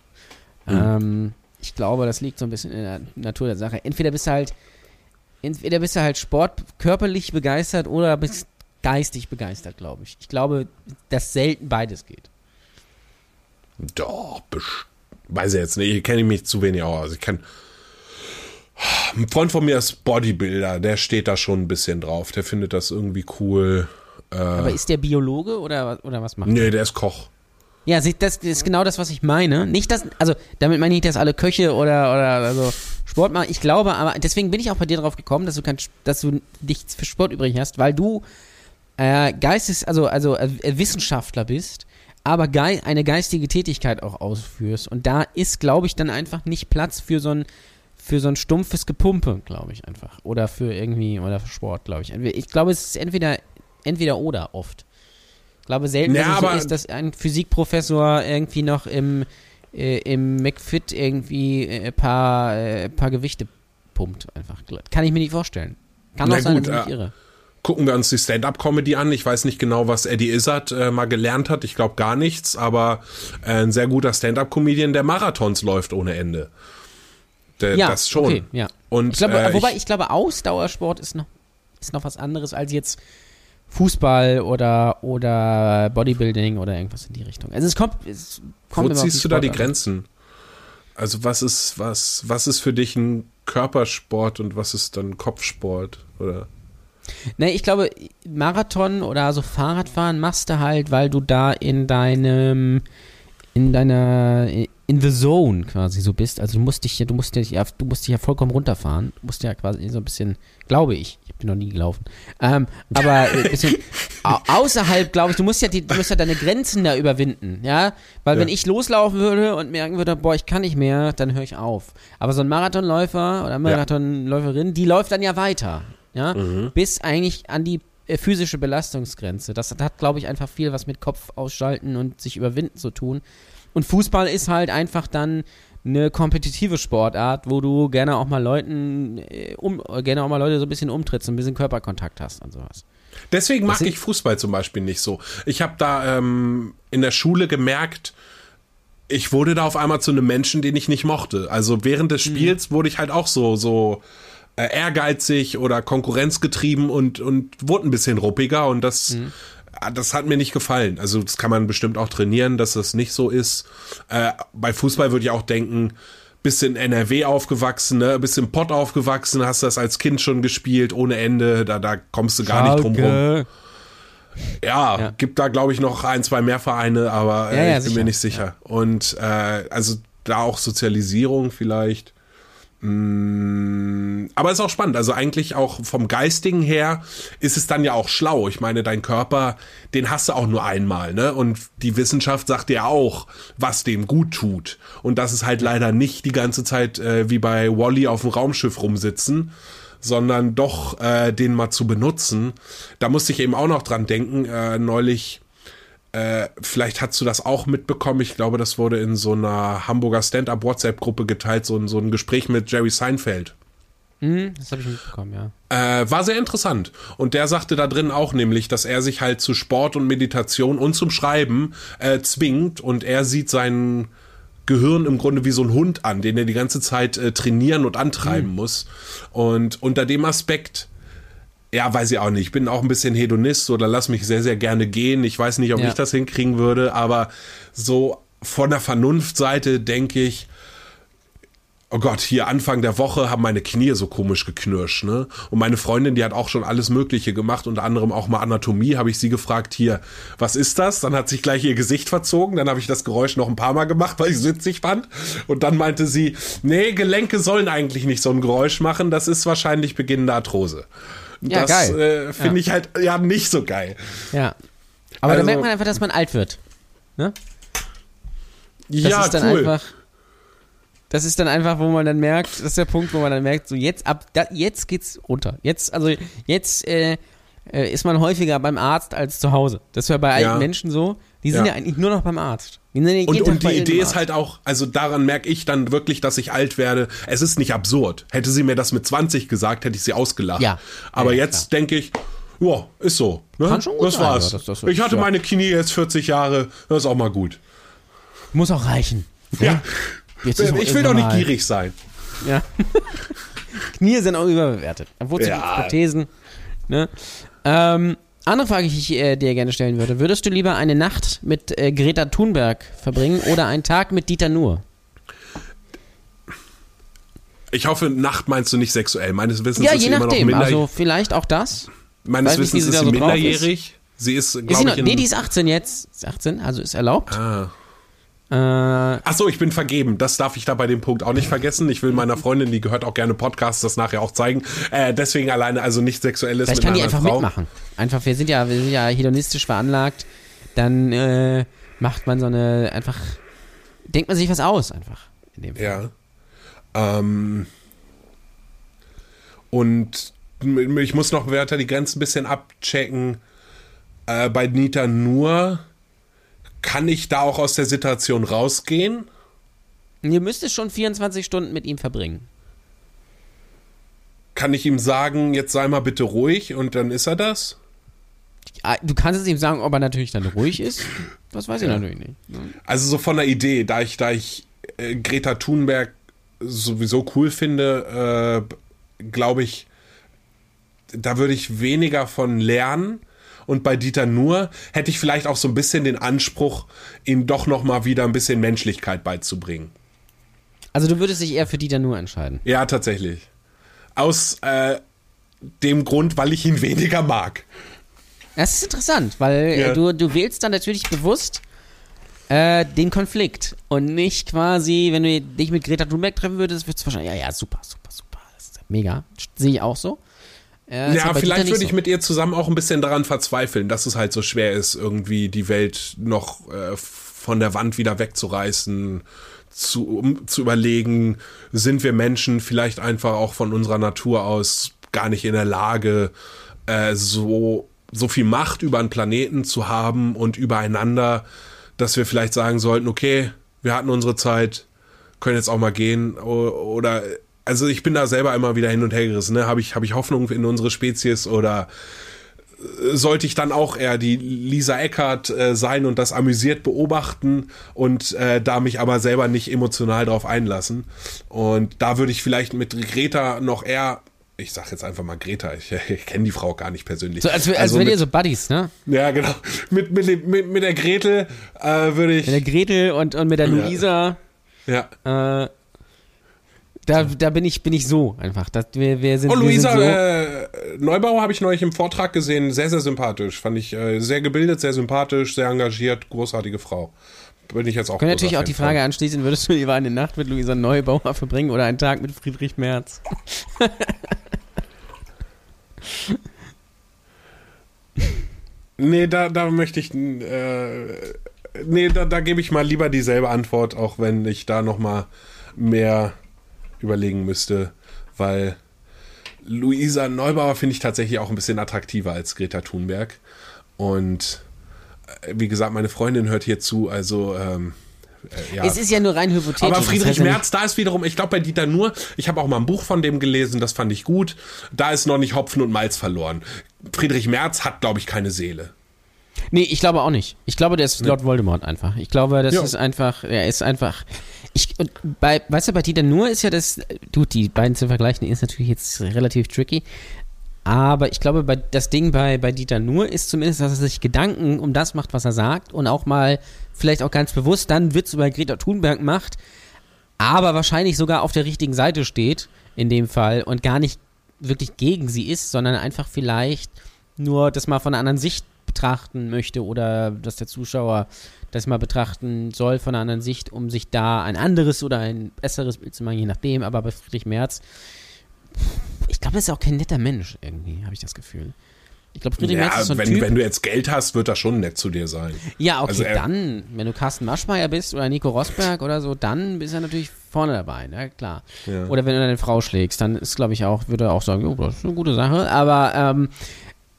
Ähm, ich glaube, das liegt so ein bisschen in der Natur der Sache. Entweder bist du halt, entweder bist du halt sport körperlich begeistert oder bist geistig begeistert, glaube ich. Ich glaube, dass selten beides geht. Doch, weiß ich jetzt nicht. Ich kenne mich zu wenig aus. Ich kann. Ein Freund von mir ist Bodybuilder, der steht da schon ein bisschen drauf. Der findet das irgendwie cool. Aber ist der Biologe oder, oder was macht Nee, der ist Koch. Ja, das ist genau das, was ich meine. Nicht das, also damit meine ich dass alle Köche oder oder also Sport machen. Ich glaube, aber deswegen bin ich auch bei dir drauf gekommen, dass du kein, dass du nichts für Sport übrig hast, weil du äh, Geistes, also also äh, Wissenschaftler bist, aber gei eine geistige Tätigkeit auch ausführst. Und da ist, glaube ich, dann einfach nicht Platz für so ein für so ein stumpfes Gepumpe, glaube ich einfach. Oder für irgendwie, oder für Sport, glaube ich. Ich glaube, es ist entweder, entweder oder oft. Ich glaube selten, Ja, dass es so ist, dass ein Physikprofessor irgendwie noch im, äh, im McFit irgendwie äh, paar, äh, paar Gewichte pumpt. Einfach. Kann ich mir nicht vorstellen. Kann auch sein, gut, dass ich mich äh, irre. Gucken wir uns die Stand-Up-Comedy an. Ich weiß nicht genau, was Eddie Izzard äh, mal gelernt hat. Ich glaube gar nichts, aber äh, ein sehr guter Stand-Up-Comedian, der Marathons läuft ohne Ende. Der, Ja, das schon. okay, ja. Und, Ich glaube, äh, wobei ich- ich glaube, Ausdauersport ist noch, ist noch was anderes als jetzt Fußball oder, oder Bodybuilding oder irgendwas in die Richtung. Also es kommt, es kommt Wo ziehst du da die an. Grenzen? Also was ist, was, was ist für dich ein Körpersport und was ist dann Kopfsport? Oder? Nee, ich glaube, Marathon oder so Fahrradfahren machst du halt, weil du da in deinem, in deiner, in the zone quasi so bist. Also du musst dich ja, du musst dich ja, du musst dich ja vollkommen runterfahren. Du musst ja quasi so ein bisschen, glaube ich, ich bin noch nie gelaufen, ähm, aber ein bisschen au- außerhalb, glaube ich, du musst ja die, du musst ja deine Grenzen da überwinden, ja, weil Ja. wenn ich loslaufen würde und merken würde, boah, ich kann nicht mehr, dann höre ich auf. Aber so ein Marathonläufer oder Marathonläuferin, die läuft dann ja weiter, ja, bis eigentlich an die äh, physische Belastungsgrenze. Das hat, glaube ich, einfach viel was mit Kopf ausschalten und sich überwinden zu tun. Und Fußball ist halt einfach dann eine kompetitive Sportart, wo du gerne auch mal Leuten, äh, um, gerne auch mal Leute so ein bisschen umtrittst, ein bisschen Körperkontakt hast und sowas. Deswegen mag ich Fußball zum Beispiel nicht so. Ich habe da ähm, in der Schule gemerkt, ich wurde da auf einmal zu einem Menschen, den ich nicht mochte. Also während des Spiels wurde ich halt auch so, so äh, ehrgeizig oder konkurrenzgetrieben und, und wurde ein bisschen ruppiger und das, äh, das hat mir nicht gefallen. Also das kann man bestimmt auch trainieren, dass das nicht so ist. Äh, bei Fußball würde ich auch denken, bist in NRW aufgewachsen, ne? bist im Pott aufgewachsen, hast das als Kind schon gespielt ohne Ende, da, da kommst du gar nicht drum rum. Ja, Ja. gibt da, glaube ich, noch ein, zwei mehr Vereine, aber äh, Ja, ja, ich bin sicher. mir nicht sicher. Und äh, also da auch Sozialisierung vielleicht. Mm, aber ist auch spannend. Also eigentlich auch vom Geistigen her ist es dann ja auch schlau. Ich meine, dein Körper, den hast du auch nur einmal, ne? Und die Wissenschaft sagt dir auch, was dem gut tut. Und das ist halt leider nicht die ganze Zeit äh, wie bei Wally auf dem Raumschiff rumsitzen, sondern doch äh, den mal zu benutzen. Da musste ich eben auch noch dran denken, äh, neulich, äh, vielleicht hast du das auch mitbekommen, ich glaube, das wurde in so einer Hamburger Stand-Up-WhatsApp-Gruppe geteilt, so, ein- so ein Gespräch mit Jerry Seinfeld. Hm, das habe ich mitbekommen, ja. Äh, war sehr interessant. Und der sagte da drin auch nämlich, dass er sich halt zu Sport und Meditation und zum Schreiben äh, zwingt und er sieht sein Gehirn im Grunde wie so ein Hund an, den er die ganze Zeit äh, trainieren und antreiben muss. Und unter dem Aspekt, ja, weiß ich auch nicht, ich bin auch ein bisschen Hedonist oder lass mich sehr, sehr gerne gehen. Ich weiß nicht, ob Ja. ich das hinkriegen würde, aber so von der Vernunftseite denke ich, oh Gott, hier Anfang der Woche haben meine Knie so komisch geknirscht, ne? Und meine Freundin, die hat auch schon alles Mögliche gemacht, unter anderem auch mal Anatomie, habe ich sie gefragt, hier, was ist das? Dann hat sich gleich ihr Gesicht verzogen, dann habe ich das Geräusch noch ein paar Mal gemacht, weil ich es witzig fand. Und dann meinte sie, nee, Gelenke sollen eigentlich nicht so ein Geräusch machen, das ist wahrscheinlich beginnende Arthrose. Ja, das geil. äh, finde Ja. ich halt ja nicht so geil. Ja. Aber Also- da merkt man einfach, dass man alt wird. Ne? Das ja, ist dann cool. einfach. Das ist dann einfach, wo man dann merkt, das ist der Punkt, wo man dann merkt, so jetzt ab, da, jetzt geht's runter. Jetzt, also jetzt äh, äh, ist man häufiger beim Arzt als zu Hause. Das ist ja bei alten Ja. Menschen so. Die sind ja. Ja. eigentlich nur noch beim Arzt. Die sind ja Und, und die Idee ist halt auch, also daran merke ich dann wirklich, dass ich alt werde. Es ist nicht absurd. Hätte sie mir das mit 20 gesagt, hätte ich sie ausgelacht. Ja. Aber Ja, jetzt denke ich, ja, ist so. Ne? Kann schon gut das sein, war's. das- das- ich hatte meine Knie jetzt 40 Jahre, das ist auch mal gut. Muss auch reichen. Ja. Jetzt auch Ich will doch nicht gierig sein. Ja. Knie sind auch überbewertet. Wozu Ja. Prothesen? Ne? Ähm, andere Frage, die ich äh, dir gerne stellen würde. Würdest du lieber eine Nacht mit äh, Greta Thunberg verbringen oder einen Tag mit Dieter Nuhr? Ich hoffe, Nacht meinst du nicht sexuell. Meines Wissens Ja, ist je sie immer noch nachdem. Also vielleicht auch das. meines weiß nicht, Wissens sie ist sie so minderjährig. Sie ist, Ist sie glaube noch, ich, in, nee, die ist 18 jetzt. Ist 18, also ist erlaubt. ah. Äh, Ach so, ich bin vergeben. Das darf ich da bei dem Punkt auch nicht vergessen. Ich will meiner Freundin, die gehört auch gerne Podcasts, das nachher auch zeigen. Äh, deswegen alleine also nicht sexuelles vielleicht mit kann die einfach Frau. mitmachen. Einfach, wir sind ja, wir sind ja hedonistisch veranlagt. Dann äh, macht man so eine, einfach, denkt man sich was aus, einfach. In dem Fall. Ja. Ähm, und ich muss noch weiter die Grenzen ein bisschen abchecken. Äh, bei Nita nur kann ich da auch aus der Situation rausgehen? Ihr müsst schon 24 Stunden mit ihm verbringen. Kann ich ihm sagen, jetzt sei mal bitte ruhig und dann ist er das? Ah, Du kannst es ihm sagen, ob er natürlich dann ruhig ist. Das weiß ich natürlich nicht. Also so von der Idee, da ich, da ich äh, Greta Thunberg sowieso cool finde, äh, glaube ich, da würde ich weniger von lernen. Und bei Dieter Nuhr hätte ich vielleicht auch so ein bisschen den Anspruch, ihm doch noch mal wieder ein bisschen Menschlichkeit beizubringen. Also du würdest dich eher für Dieter nur entscheiden. Ja, tatsächlich. Aus äh, dem Grund, weil ich ihn weniger mag. Das ist interessant, weil Ja. äh, du, du wählst dann natürlich bewusst äh, den Konflikt und nicht quasi, wenn du dich mit Greta Thunberg treffen würdest, würdest du wahrscheinlich, ja, ja, super, super, super, das ist mega. Sehe ich auch so. Ja, Dieter vielleicht würde ich so. mit ihr zusammen auch ein bisschen daran verzweifeln, dass es halt so schwer ist, irgendwie die Welt noch äh, von der Wand wieder wegzureißen, zu, um zu überlegen, sind wir Menschen vielleicht einfach auch von unserer Natur aus gar nicht in der Lage, äh, so, so viel Macht über einen Planeten zu haben und übereinander, dass wir vielleicht sagen sollten, okay, wir hatten unsere Zeit, können jetzt auch mal gehen oder also ich bin da selber immer wieder hin und her gerissen. Ne? Habe ich, hab ich Hoffnung in unsere Spezies oder äh, sollte ich dann auch eher die Lisa Eckert äh, sein und das amüsiert beobachten und äh, da mich aber selber nicht emotional drauf einlassen. Und da würde ich vielleicht mit Greta noch eher, ich sag jetzt einfach mal Greta, ich, ich kenne die Frau gar nicht persönlich. So, als, als Also wären ihr so Buddies, ne? Ja, genau. Mit, mit, mit, mit der Gretel äh, würde ich. Mit der Gretel und, und mit der Luisa, ja. äh, da, da bin ich, bin ich so einfach. Das, wir, wir sind, Oh, Luisa so. äh, Neubauer habe ich neulich im Vortrag gesehen. Sehr, sehr sympathisch. Fand ich äh, sehr gebildet, sehr sympathisch, sehr engagiert, großartige Frau. Bin ich jetzt auch Können natürlich auch die. Frage anschließen, würdest du lieber eine Nacht mit Luisa Neubauer verbringen oder einen Tag mit Friedrich Merz? Nee, da, da möchte ich. Äh, nee, da, da gebe ich mal lieber dieselbe Antwort, auch wenn ich da noch mal mehr überlegen müsste, weil Luisa Neubauer finde ich tatsächlich auch ein bisschen attraktiver als Greta Thunberg. Und äh, wie gesagt, meine Freundin hört hier zu, also ähm, äh, ja. Es ist ja nur rein hypothetisch. Aber das Friedrich heißt Merz, da ist wiederum, ich glaube bei Dieter nur, ich habe auch mal ein Buch von dem gelesen, das fand ich gut. Da ist noch nicht Hopfen und Malz verloren. Friedrich Merz hat, glaube ich, keine Seele. Nee, ich glaube auch nicht. Ich glaube, der ist Lord Voldemort einfach. Ich glaube, das Ja. ist einfach, er ist einfach. Ich, und bei, weißt du, bei Dieter Nur ist ja das, du, die beiden zu vergleichen, ist natürlich jetzt relativ tricky. Aber ich glaube, bei, das Ding bei, bei Dieter Nur ist zumindest, dass er sich Gedanken um das macht, was er sagt und auch mal vielleicht auch ganz bewusst dann Witz über Greta Thunberg macht, aber wahrscheinlich sogar auf der richtigen Seite steht in dem Fall und gar nicht wirklich gegen sie ist, sondern einfach vielleicht nur das mal von einer anderen Sicht betrachten möchte oder dass der Zuschauer das mal betrachten soll von einer anderen Sicht, um sich da ein anderes oder ein besseres Bild zu machen, je nachdem. Aber bei Friedrich Merz, ich glaube, das ist auch kein netter Mensch irgendwie, habe ich das Gefühl. Ich glaube, Friedrich ja, Merz ist so ein wenn, Typ. wenn du jetzt Geld hast, wird das schon nett zu dir sein. ja, okay, also er- dann, wenn du Carsten Maschmeyer bist oder Nico Rosberg oder so, dann bist du natürlich vorne dabei, ne, klar. Ja. Oder wenn du deine Frau schlägst, dann ist, glaube ich, auch, würde er auch sagen, jo, das ist eine gute Sache. Aber ähm,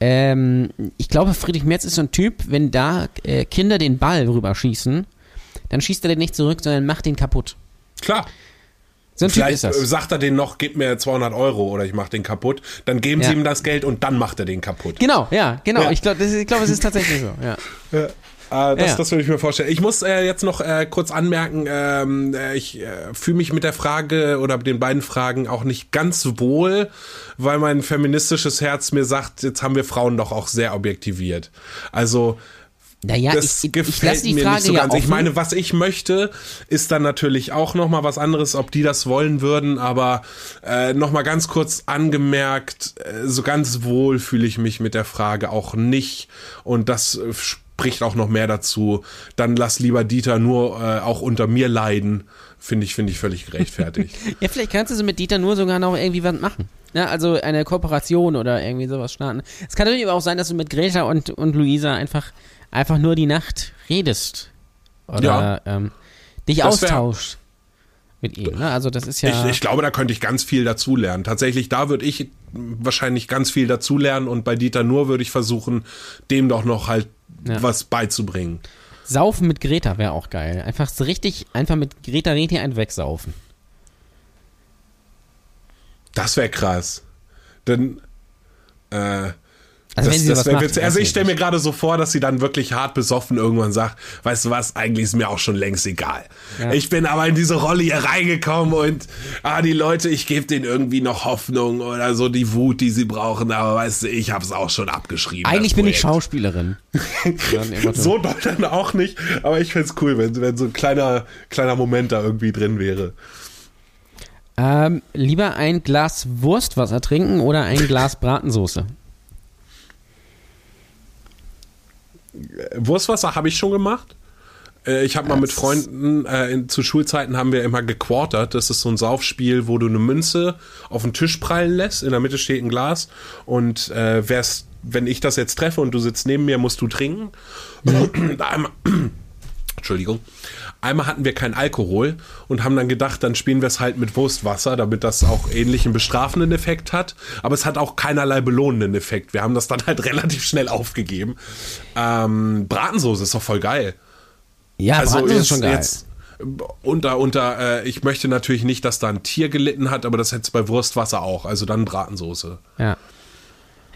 ähm, ich glaube, Friedrich Merz ist so ein Typ, wenn da äh, Kinder den Ball rüberschießen, dann schießt er den nicht zurück, sondern macht den kaputt. Klar. So Vielleicht äh, sagt er den noch, gib mir 200 Euro oder ich mach den kaputt. Dann geben Ja. sie ihm das Geld und dann macht er den kaputt. Genau, ja, genau. Ja. Ich glaube, ich glaub, es ist tatsächlich so. Ja. Äh, das, Ja. das würde ich mir vorstellen. Ich muss äh, jetzt noch äh, kurz anmerken, ähm, äh, ich äh, fühle mich mit der Frage oder mit den beiden Fragen auch nicht ganz wohl, weil mein feministisches Herz mir sagt, jetzt haben wir Frauen doch auch sehr objektiviert. Also Naja, das ich, ich, ich gefällt die mir Frage nicht so ja ganz. offen. Ich meine, was ich möchte, ist dann natürlich auch noch mal was anderes, ob die das wollen würden. Aber äh, noch mal ganz kurz angemerkt, äh, so ganz wohl fühle ich mich mit der Frage auch nicht. Und das äh, spricht auch noch mehr dazu. Dann lass lieber Dieter nur äh, auch unter mir leiden. Finde ich, finde ich völlig gerechtfertigt. Ja, vielleicht kannst du so mit Dieter nur sogar noch irgendwie was machen. Ja, also eine Kooperation oder irgendwie sowas starten. Es kann natürlich aber auch sein, dass du mit Greta und, und Luisa einfach, einfach nur die Nacht redest. Oder Ja. ähm, dich Das austauschst mit ihm. Ne? Also das ist ja. Ich, ich glaube, da könnte ich ganz viel dazulernen. Tatsächlich, da würde ich wahrscheinlich ganz viel dazulernen und bei Dieter nur würde ich versuchen, dem doch noch halt Ja. was beizubringen. Saufen mit Greta wäre auch geil. Einfach so richtig, einfach mit Greta Reti einen wegsaufen. Das wäre krass. Denn äh, Also wenn das, sie das macht, Also ich stelle mir gerade so vor, dass sie dann wirklich hart besoffen irgendwann sagt, weißt du was, eigentlich ist mir auch schon längst egal. Ja. Ich bin aber in diese Rolle hier reingekommen und ah, die Leute, ich gebe denen irgendwie noch Hoffnung oder so die Wut, die sie brauchen, aber weißt du, ich habe es auch schon abgeschrieben. Eigentlich bin ich. Schauspielerin. So doll dann auch nicht, aber ich find's cool, wenn, wenn so ein kleiner, kleiner Moment da irgendwie drin wäre. Ähm, lieber ein Glas Wurstwasser trinken oder ein Glas Bratensoße? Wurstwasser habe ich schon gemacht. Äh, Ich habe mal mit Freunden, äh, in, zu Schulzeiten haben wir immer gequartert. Das ist so ein Saufspiel, wo du eine Münze auf den Tisch prallen lässt. In der Mitte steht ein Glas. Und äh, wenn ich das jetzt treffe und du sitzt neben mir, musst du trinken. Entschuldigung. Einmal hatten wir kein Alkohol und haben dann gedacht, dann spielen wir es halt mit Wurstwasser, damit das auch ähnlichen bestrafenden Effekt hat. Aber es hat auch keinerlei belohnenden Effekt. Wir haben das dann halt relativ schnell aufgegeben. Ähm, Bratensoße ist doch voll geil. Ja, Also Bratensoße ist schon geil. jetzt unter, unter, äh, ich möchte natürlich nicht, dass da ein Tier gelitten hat, aber das hätte es bei Wurstwasser auch. Also dann Bratensoße. Ja.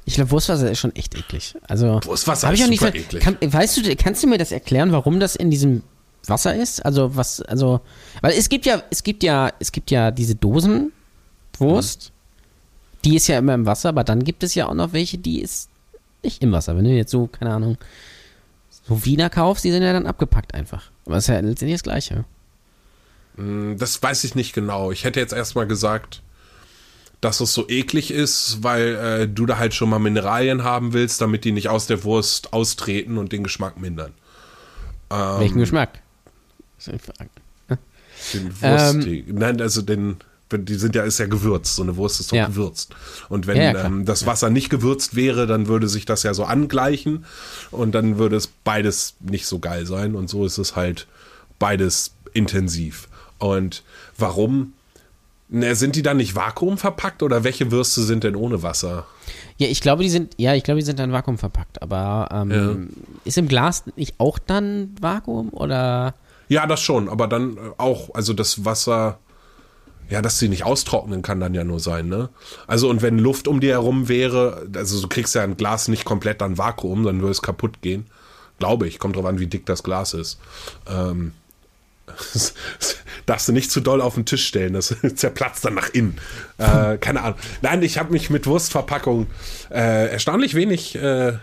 Ich glaube, Wurstwasser ist schon echt eklig. Also Wurstwasser ich ist auch nicht super ver- eklig. Kann, weißt du, kannst du mir das erklären, warum das in diesem Wasser ist? Also was, also, weil es gibt ja, es gibt ja, es gibt ja diese Dosenwurst, die ist ja immer im Wasser, aber dann gibt es ja auch noch welche, die ist nicht im Wasser. Wenn du jetzt so, keine Ahnung, so Wiener kaufst, die sind ja dann abgepackt einfach. Aber es ist ja letztendlich das Gleiche. Hm, Das weiß ich nicht genau. Ich hätte jetzt erstmal gesagt, dass es so eklig ist, weil äh, du da halt schon mal Mineralien haben willst, damit die nicht aus der Wurst austreten und den Geschmack mindern. Ähm. Welchen Geschmack? Den Ähm. Wurst, nein, also den, die sind ja, ist ja gewürzt. So eine Wurst ist doch Ja. gewürzt. Und wenn Ja, ja, ähm, das Wasser nicht gewürzt wäre, dann würde sich das ja so angleichen und dann würde es beides nicht so geil sein. Und so ist es halt beides intensiv. Und warum? Ne, sind die dann nicht vakuumverpackt oder welche Würste sind denn ohne Wasser? Ja, ich glaube, die sind, ja, ich glaube, die sind dann Vakuum verpackt. Aber ähm, ist im Glas nicht auch dann Vakuum oder? Ja, das schon, aber dann äh, auch, also das Wasser, ja, dass sie nicht austrocknen kann dann ja nur sein, ne? Also und wenn Luft um dir herum wäre, also du kriegst ja ein Glas nicht komplett dann Vakuum, dann würde es kaputt gehen. Glaube ich, kommt drauf an, wie dick das Glas ist. Ähm, darfst du nicht zu doll auf den Tisch stellen, das zerplatzt dann nach innen. Äh, keine Ahnung. Nein, ich habe mich mit Wurstverpackung äh, erstaunlich wenig äh, äh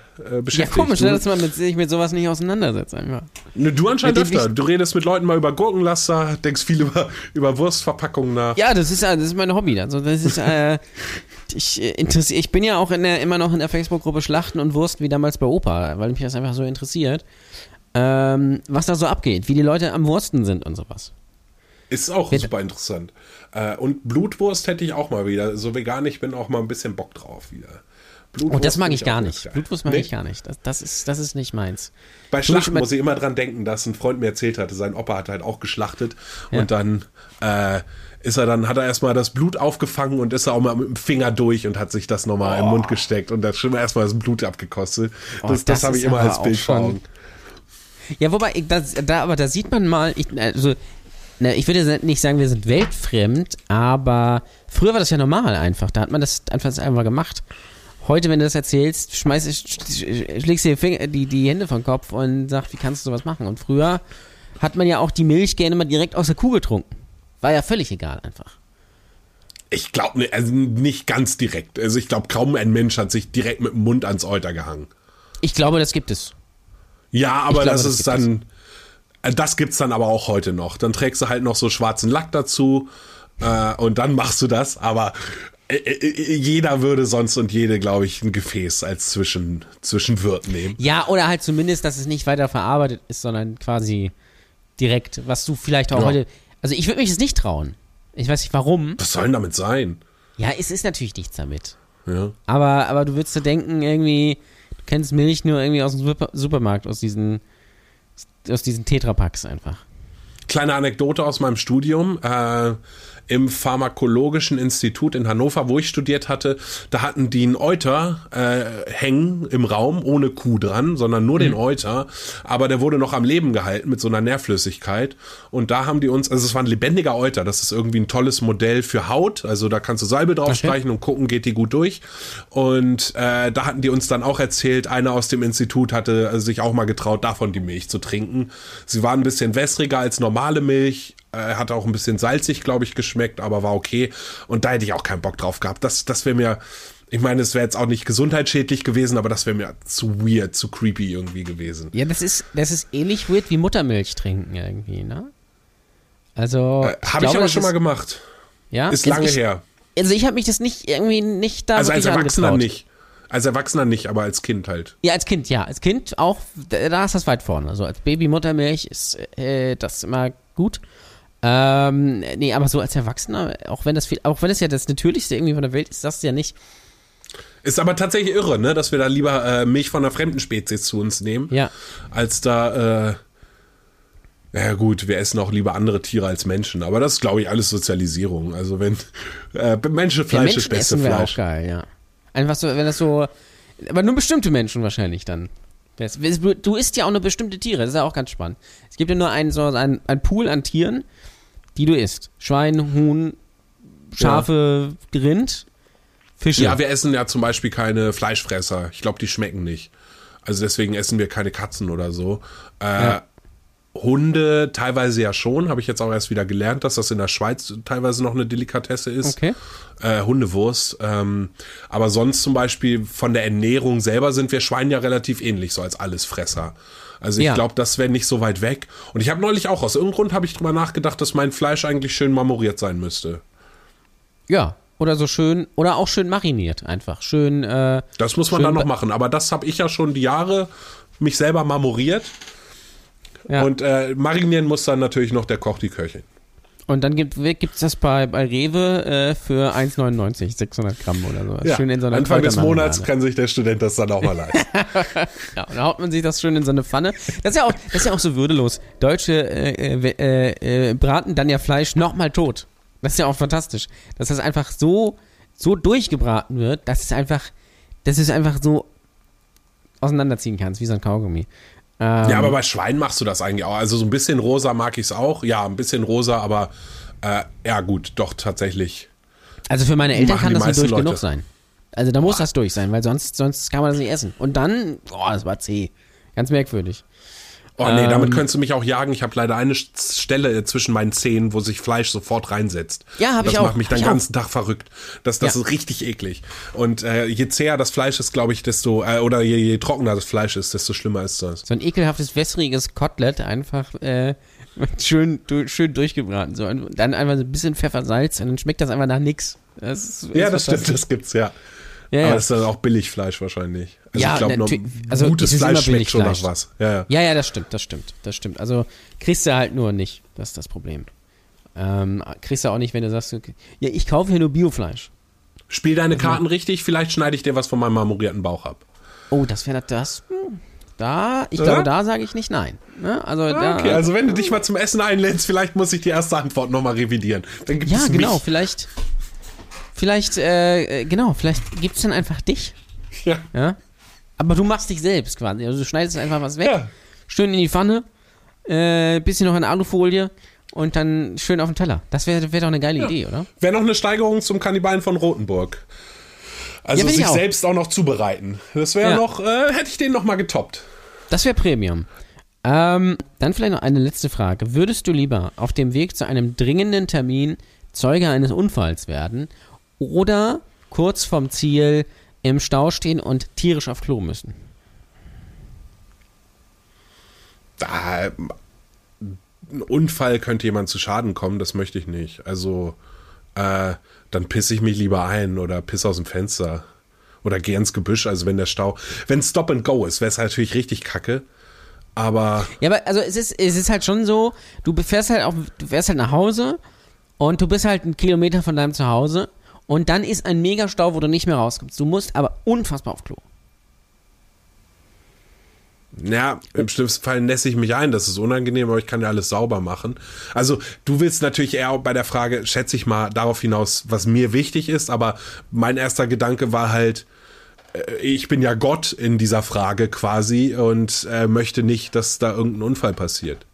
beschäftigt. Ja, komisch, ne, dass man mit, sich mit sowas nicht auseinandersetzt einfach. Ne, du anscheinend öfter. Du redest mit Leuten mal über Gurkenlaster, denkst viel über, über Wurstverpackungen nach. Ja, das ist, das ist mein Hobby. Also das ist, äh, ich, äh, interessiere, ich bin ja auch der, immer noch in der Facebook-Gruppe Schlachten und Wurst wie damals bei Opa, weil mich das einfach so interessiert, ähm, was da so abgeht, wie die Leute am Wursten sind und sowas. Ist auch Bitte. super interessant. Äh, und Blutwurst hätte ich auch mal wieder. So vegan, ich bin auch mal ein bisschen Bock drauf wieder. Blutwurst oh, das mag ich gar nicht. Blutwurst mag nee? ich gar nicht. Das, das, ist, das ist nicht meins. Bei Schlachten muss ich immer dran denken, dass ein Freund mir erzählt hatte, sein Opa hat halt auch geschlachtet ja. und dann äh, ist er dann, hat er erstmal das Blut aufgefangen und ist er auch mal mit dem Finger durch und hat sich das nochmal oh. im Mund gesteckt und da schon erstmal das Blut abgekostet. Oh, das, das, das habe ich immer als Bild schon. Ja, wobei, das, da, aber da sieht man mal, ich, also, na, ich würde nicht sagen, wir sind weltfremd, aber früher war das ja normal einfach. Da hat man das einfach, einfach gemacht. Heute, wenn du das erzählst, schmeißt, schlägst dir die, die, Hände vom Kopf und sagst, wie kannst du sowas machen? Und früher hat man ja auch die Milch gerne mal direkt aus der Kuh getrunken. War ja völlig egal einfach. Ich glaube ne, also nicht ganz direkt. Also ich glaube, kaum ein Mensch hat sich direkt mit dem Mund ans Euter gehangen. Ich glaube, das gibt es. Ja, aber glaube, das, das ist dann. Es. Äh, das gibt's dann aber auch heute noch. Dann trägst du halt noch so schwarzen Lack dazu äh, und dann machst du das. Aber äh, äh, jeder würde sonst und jede, glaube ich, ein Gefäß als Zwischen, Zwischenwirt nehmen. Ja, oder halt zumindest, dass es nicht weiter verarbeitet ist, sondern quasi direkt, was du vielleicht auch ja. heute. Also ich würde mich das nicht trauen. Ich weiß nicht warum. Was soll denn damit sein? Ja, es ist natürlich nichts damit. Ja. Aber, aber du würdest dir denken, irgendwie, du kennst Milch nur irgendwie aus dem Supermarkt, aus diesen, aus diesen Tetrapacks einfach. Kleine Anekdote aus meinem Studium. Äh, im Pharmakologischen Institut in Hannover, wo ich studiert hatte, da hatten die einen Euter äh, hängen im Raum, ohne Kuh dran, sondern nur mhm. den Euter. Aber der wurde noch am Leben gehalten mit so einer Nährflüssigkeit. Und da haben die uns, also es war ein lebendiger Euter, das ist irgendwie ein tolles Modell für Haut. Also da kannst du Salbe drauf streichen okay. und gucken, geht die gut durch. Und äh, da hatten die uns dann auch erzählt, einer aus dem Institut hatte sich auch mal getraut, davon die Milch zu trinken. Sie war ein bisschen wässriger als normale Milch, äh, hat auch ein bisschen salzig, glaube ich, geschmeckt, aber war okay. Und da hätte ich auch keinen Bock drauf gehabt. Das, das wäre mir, ich meine, es wäre jetzt auch nicht gesundheitsschädlich gewesen, aber das wäre mir zu weird, zu creepy irgendwie gewesen. Ja, das ist, das ist ähnlich weird wie Muttermilch trinken irgendwie, ne? Also. Äh, habe ich aber schon mal gemacht. Ja. Ist lange ich, her. Also ich habe mich das nicht irgendwie nicht da. Also als Erwachsener angetraut. nicht. Als Erwachsener nicht, aber als Kind halt. Ja, als Kind, ja. Als Kind auch, da ist das weit vorne. Also als Baby Muttermilch ist äh, das immer gut. Ähm, nee, aber so als Erwachsener, auch wenn das viel, auch wenn es ja das Natürlichste irgendwie von der Welt ist, das ja nicht. Ist aber tatsächlich irre, ne, dass wir da lieber äh, Milch von einer fremden Spezies zu uns nehmen. Ja. Als da, äh, ja gut, wir essen auch lieber andere Tiere als Menschen, aber das ist, glaube ich, alles Sozialisierung. Also wenn äh, Menschenfleisch ja, ist beste essen Fleisch. Auch geil, ja. Einfach so, wenn das so, aber nur bestimmte Menschen wahrscheinlich dann. Du isst ja auch nur bestimmte Tiere, das ist ja auch ganz spannend. Es gibt ja nur einen, so einen, einen Pool an Tieren, die du isst. Schwein, Huhn, Schafe, ja. Rind, Fische. Ja, wir essen ja zum Beispiel keine Fleischfresser. Ich glaube, die schmecken nicht. Also deswegen essen wir keine Katzen oder so. Äh, ja. Hunde teilweise ja schon, habe ich jetzt auch erst wieder gelernt, dass das in der Schweiz teilweise noch eine Delikatesse ist. Okay. Äh, Hundewurst. Ähm, aber sonst zum Beispiel von der Ernährung selber sind wir Schweinen ja relativ ähnlich, so als Allesfresser. Also ich ja. glaube, das wäre nicht so weit weg. Und ich habe neulich auch aus irgendeinem Grund habe ich drüber nachgedacht, dass mein Fleisch eigentlich schön marmoriert sein müsste. Ja, oder so schön, oder auch schön mariniert einfach. Schön. Äh, das muss man dann noch machen, aber das habe ich ja schon die Jahre mich selber marmoriert. Ja. Und äh, marinieren muss dann natürlich noch der Koch, die Köchin. Und dann gibt es das bei, bei Rewe äh, für 1,99, 600 Gramm oder so. Ja, schön in so einer Anfang des Monats kann sich der Student das dann auch mal leisten. ja, und dann haut man sich das schön in so eine Pfanne. Das ist ja auch, das ist ja auch so würdelos. Deutsche äh, äh, äh, braten dann ja Fleisch nochmal tot. Das ist ja auch fantastisch. Dass das einfach so, so durchgebraten wird, dass es einfach, dass es einfach so auseinanderziehen kannst, wie so ein Kaugummi. Ähm, ja, aber bei Schweinen machst du das eigentlich auch. Also so ein bisschen rosa mag ich es auch. Ja, ein bisschen rosa, aber äh, ja gut, doch tatsächlich. Also für meine Eltern kann das nicht durch Leute. genug sein. Also da muss Boah. das durch sein, weil sonst, sonst kann man das nicht essen. Und dann, boah, das war zäh. Ganz merkwürdig. Oh nee, damit ähm, könntest du mich auch jagen. Ich habe leider eine Stelle zwischen meinen Zähnen, wo sich Fleisch sofort reinsetzt. Ja, habe ich auch. Das macht mich den ganzen. Tag verrückt. Das, das ja. ist richtig eklig. Und äh, je zäher das Fleisch ist, glaube ich, desto, äh, oder je, je, trockener das Fleisch ist, desto schlimmer ist das. So ein ekelhaftes, wässriges Kotelett einfach äh, schön, du, schön durchgebraten. So. Und dann einfach so ein bisschen Pfeffersalz und dann schmeckt das einfach nach nix. Das ist, ja, das stimmt, das gibt's, ja. Ja, Aber das ist dann auch Billigfleisch wahrscheinlich. Also ja, ich glaube, also gutes Fleisch schmeckt schon nach was. Ja, ja. ja, ja, das stimmt, das stimmt, das stimmt. Also kriegst du halt nur nicht, das ist das Problem. Ähm, kriegst du auch nicht, wenn du sagst, okay, ja, ich kaufe hier nur Biofleisch. Spiel deine also Karten richtig, vielleicht schneide ich dir was von meinem marmorierten Bauch ab. Oh, das wäre das. Hm, da, ich glaube, da sage ich nicht nein. Ne? Also, da, okay, also wenn du dich mal zum Essen einlädst, vielleicht muss ich die erste Antwort nochmal revidieren. Dann gibt ja, genau, mich. vielleicht. Vielleicht, äh, äh, genau, vielleicht gibt es dann einfach dich. Ja. ja. Aber du machst dich selbst quasi. Also du schneidest einfach was weg, ja. schön in die Pfanne, äh, bisschen noch in Alufolie und dann schön auf den Teller. Das wäre wär doch eine geile ja. Idee, oder? Wäre noch eine Steigerung zum Kannibalen von Rotenburg. Also ja, sich auch. selbst auch noch zubereiten. Das wäre ja. noch, äh, hätte ich den noch mal getoppt. Das wäre Premium. Ähm, dann vielleicht noch eine letzte Frage. Würdest du lieber auf dem Weg zu einem dringenden Termin Zeuge eines Unfalls werden oder kurz vorm Ziel im Stau stehen und tierisch auf Klo müssen. Da, ein Unfall könnte jemand zu Schaden kommen, das möchte ich nicht. Also, äh, dann pisse ich mich lieber ein oder pisse aus dem Fenster. Oder geh ins Gebüsch, also wenn der Stau. Wenn Stop and Go ist, wäre es natürlich richtig kacke. Aber. Ja, aber also es ist, es ist halt schon so, du fährst halt auch, du fährst halt nach Hause und du bist halt einen Kilometer von deinem Zuhause und dann ist ein Megastau, wo du nicht mehr rauskommst. Du musst aber unfassbar auf Klo. Ja, im schlimmsten Fall nässe ich mich ein. Das ist unangenehm, aber ich kann ja alles sauber machen. Also, du willst natürlich eher bei der Frage, schätze ich mal, darauf hinaus, was mir wichtig ist. Aber mein erster Gedanke war halt, äh, ich bin ja Gott in dieser Frage quasi und äh, möchte nicht, dass da irgendein Unfall passiert.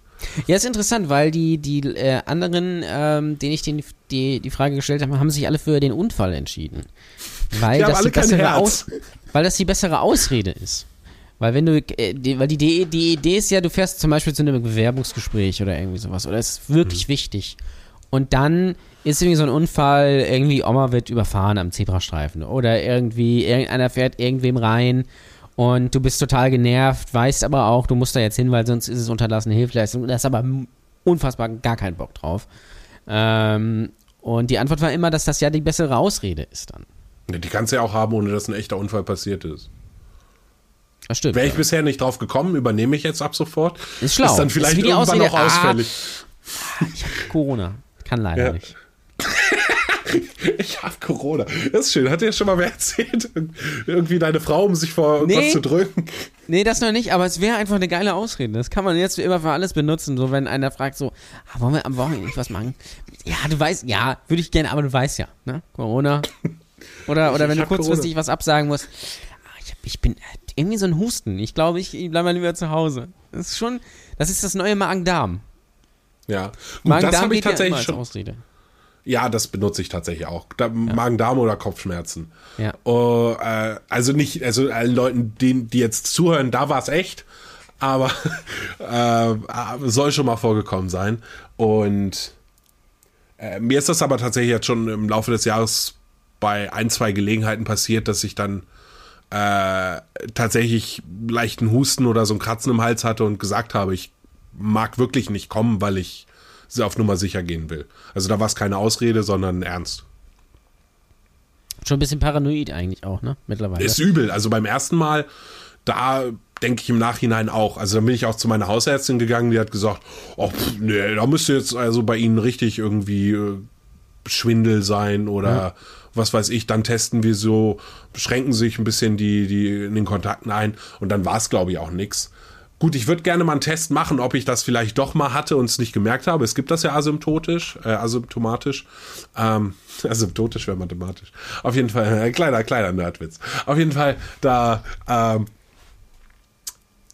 Ja, ist interessant, weil die, die äh, anderen, ähm, denen ich den, die, die Frage gestellt habe, haben sich alle für den Unfall entschieden. Weil, das die bessere Aus, weil das die bessere Ausrede ist. Weil wenn du, äh, die, weil die, die, die Idee ist ja, du fährst zum Beispiel zu einem Bewerbungsgespräch oder irgendwie sowas, oder es ist wirklich mhm. wichtig. Und dann ist irgendwie so ein Unfall, irgendwie Oma wird überfahren am Zebrastreifen oder irgendwie irgendeiner fährt irgendwem rein und du bist total genervt, weißt aber auch, du musst da jetzt hin, weil sonst ist es unterlassene Hilfeleistung. Da hast aber unfassbar gar keinen Bock drauf. Ähm, und die Antwort war immer, dass das ja die bessere Ausrede ist dann. Die kannst du ja auch haben, ohne dass ein echter Unfall passiert ist. Das stimmt. Wäre ich ja. bisher nicht drauf gekommen, übernehme ich jetzt ab sofort. Ist schlau. Ist dann vielleicht ist irgendwann Ausrede, noch ah, ausfällig. Ah, ich habe Corona. Kann leider ja. nicht. ich habe Corona. Das ist schön. Hat dir schon mal wer erzählt? Irgendwie deine Frau, um sich vor irgendwas nee. zu drücken? Nee, das noch nicht, aber es wäre einfach eine geile Ausrede. Das kann man jetzt immer für alles benutzen. So, wenn einer fragt, so, ah, wollen wir am Wochenende nicht was machen? Ja, du weißt, ja, würde ich gerne, aber du weißt ja, ne? Corona. Oder, oder wenn du kurzfristig Corona. was absagen musst. Ah, ich, hab, ich bin irgendwie so ein Husten. Ich glaube, ich bleibe mal lieber zu Hause. Das ist schon, das ist das neue Magen-Darm. Ja, Magen-Darm das habe ich tatsächlich schon. Ausrede. Ja, das benutze ich tatsächlich auch. Da, ja. Magen-Darm oder Kopfschmerzen. Ja. Uh, äh, also nicht, also allen Leuten, die, die jetzt zuhören, da war es echt, aber äh, soll schon mal vorgekommen sein. Und äh, mir ist das aber tatsächlich jetzt schon im Laufe des Jahres bei ein, zwei Gelegenheiten passiert, dass ich dann äh, tatsächlich leichten Husten oder so ein Kratzen im Hals hatte und gesagt habe, ich mag wirklich nicht kommen, weil ich auf Nummer sicher gehen will. Also da war es keine Ausrede, sondern ernst. Schon ein bisschen paranoid eigentlich auch, ne? Mittlerweile. Ist übel. Also beim ersten Mal, da denke ich im Nachhinein auch. Also dann bin ich auch zu meiner Hausärztin gegangen, die hat gesagt, oh, pff, nee, da müsste jetzt also bei Ihnen richtig irgendwie äh, Schwindel sein oder ja. was weiß ich. Dann testen wir so, beschränken sich ein bisschen die, die in den Kontakten ein und dann war es, glaube ich, auch nichts. Gut, ich würde gerne mal einen Test machen, ob ich das vielleicht doch mal hatte und es nicht gemerkt habe. Es gibt das ja asymptotisch, äh, asymptomatisch. Ähm, asymptotisch wäre mathematisch. Auf jeden Fall, äh, kleiner, kleiner Nerdwitz. Auf jeden Fall, da ähm,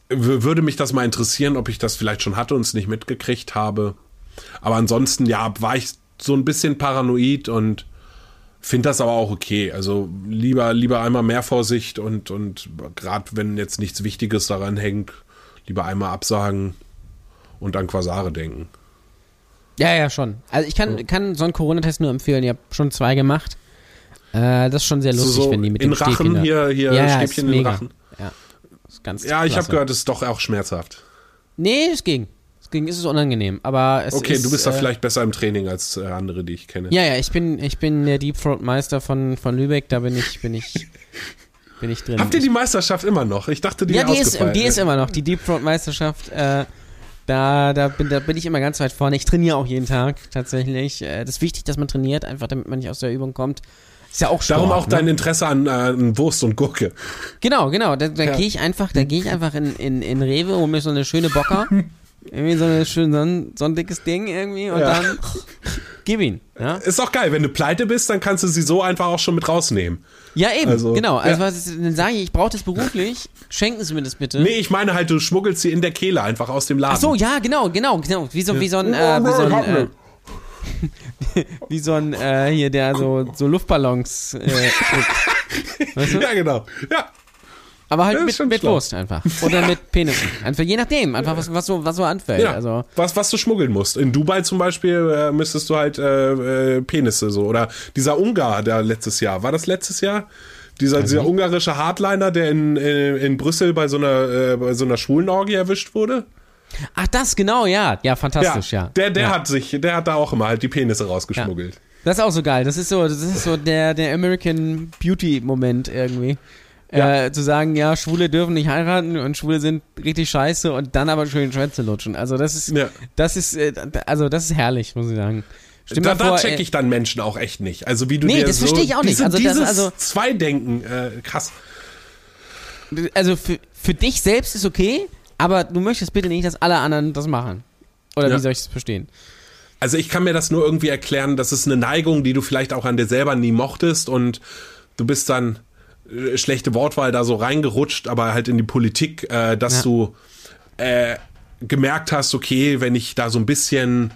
würde mich das mal interessieren, ob ich das vielleicht schon hatte und es nicht mitgekriegt habe. Aber ansonsten, ja, war ich so ein bisschen paranoid und finde das aber auch okay. Also lieber, lieber einmal mehr Vorsicht und, und gerade wenn jetzt nichts Wichtiges daran hängt, lieber einmal absagen und an Quasare denken. Ja, ja, schon. Also ich kann, kann so einen Corona-Test nur empfehlen. Ich habe schon zwei gemacht. Äh, das ist schon sehr lustig, so wenn die mit in dem Rachen Stäbchen da- hier, hier Ja, Stäbchen in mega. Rachen. Ja, ist ganz Ja, ich habe gehört, es ist doch auch schmerzhaft. Nee, es ging. Es ging, es ist unangenehm, aber es Okay, ist, du bist da äh, vielleicht besser im Training als äh, andere, die ich kenne. Ja, ja, ich bin, ich bin der Deep Throat Meister von, von Lübeck, da bin ich, bin ich, bin ich drin. Habt ihr die Meisterschaft immer noch? Ich dachte, die ja, die ist, die ist immer noch, die Deep Throat Meisterschaft, äh, da, da, bin, da bin ich immer ganz weit vorne. Ich trainiere auch jeden Tag, tatsächlich. Äh, das ist wichtig, dass man trainiert, einfach damit man nicht aus der Übung kommt. Ist ja auch Sport, Darum auch ne? dein Interesse an, äh, an Wurst und Gurke. Genau, genau. Da, da Ja. gehe ich einfach, da gehe ich einfach in, in, in Rewe, hol mir so eine schöne Bocker. irgendwie so, eine schön, so, ein, so ein dickes Ding irgendwie und Ja. dann gib ihn. Ja, Ist auch geil, wenn du pleite bist, dann kannst du sie so einfach auch schon mit rausnehmen. Ja eben, Also, genau. Also ja. was, dann sage ich, ich brauche das beruflich, schenken Sie mir das bitte. Nee, ich meine halt, du schmuggelst sie in der Kehle einfach aus dem Laden. Ach so, ja, genau, genau, genau. Wie so, wie so ein, äh, wie so ein, äh, wie so ein, äh, hier, der so, so Luftballons, äh, weißt du? Ja, genau. Ja. Aber halt Ja, mit, mit schlau. Wurst einfach. Oder mit Penissen. Einfach je nachdem, einfach was, was so, was so anfällt. ja. Also, was, was du schmuggeln musst. In Dubai zum Beispiel äh, müsstest du halt äh, äh, Penisse so. Oder dieser Ungar, der letztes Jahr. War das letztes Jahr? Dieser, dieser ungarische Hardliner, der in, in, in Brüssel bei so einer, äh, bei so einer Schwulenorgie erwischt wurde. ach, das, genau, ja. Ja, fantastisch, ja. Der, der ja. hat sich, der hat da auch immer halt die Penisse rausgeschmuggelt. Das ist auch so geil. Das ist so, das ist so der, der American Beauty-Moment irgendwie. Ja. Äh, zu sagen, ja, Schwule dürfen nicht heiraten und Schwule sind richtig scheiße und dann aber schön Schwänze lutschen. Also das ist, Ja. das ist, äh, also das ist herrlich, muss ich sagen. Stell Da, mal vor, da check äh, ich dann Menschen auch echt nicht. Also wie du Nee, dir das so, verstehe ich auch nicht. Diese, Also dieses also- Zweidenken, äh, krass. also für, für dich selbst ist okay, aber du möchtest bitte nicht, dass alle anderen das machen. Oder Ja. wie soll ich das verstehen? Also ich kann mir das nur irgendwie erklären, das ist eine Neigung, die du vielleicht auch an dir selber nie mochtest und du bist dann schlechte Wortwahl da so reingerutscht, aber halt in die Politik, äh, dass Ja. du äh, gemerkt hast, okay, wenn ich da so ein bisschen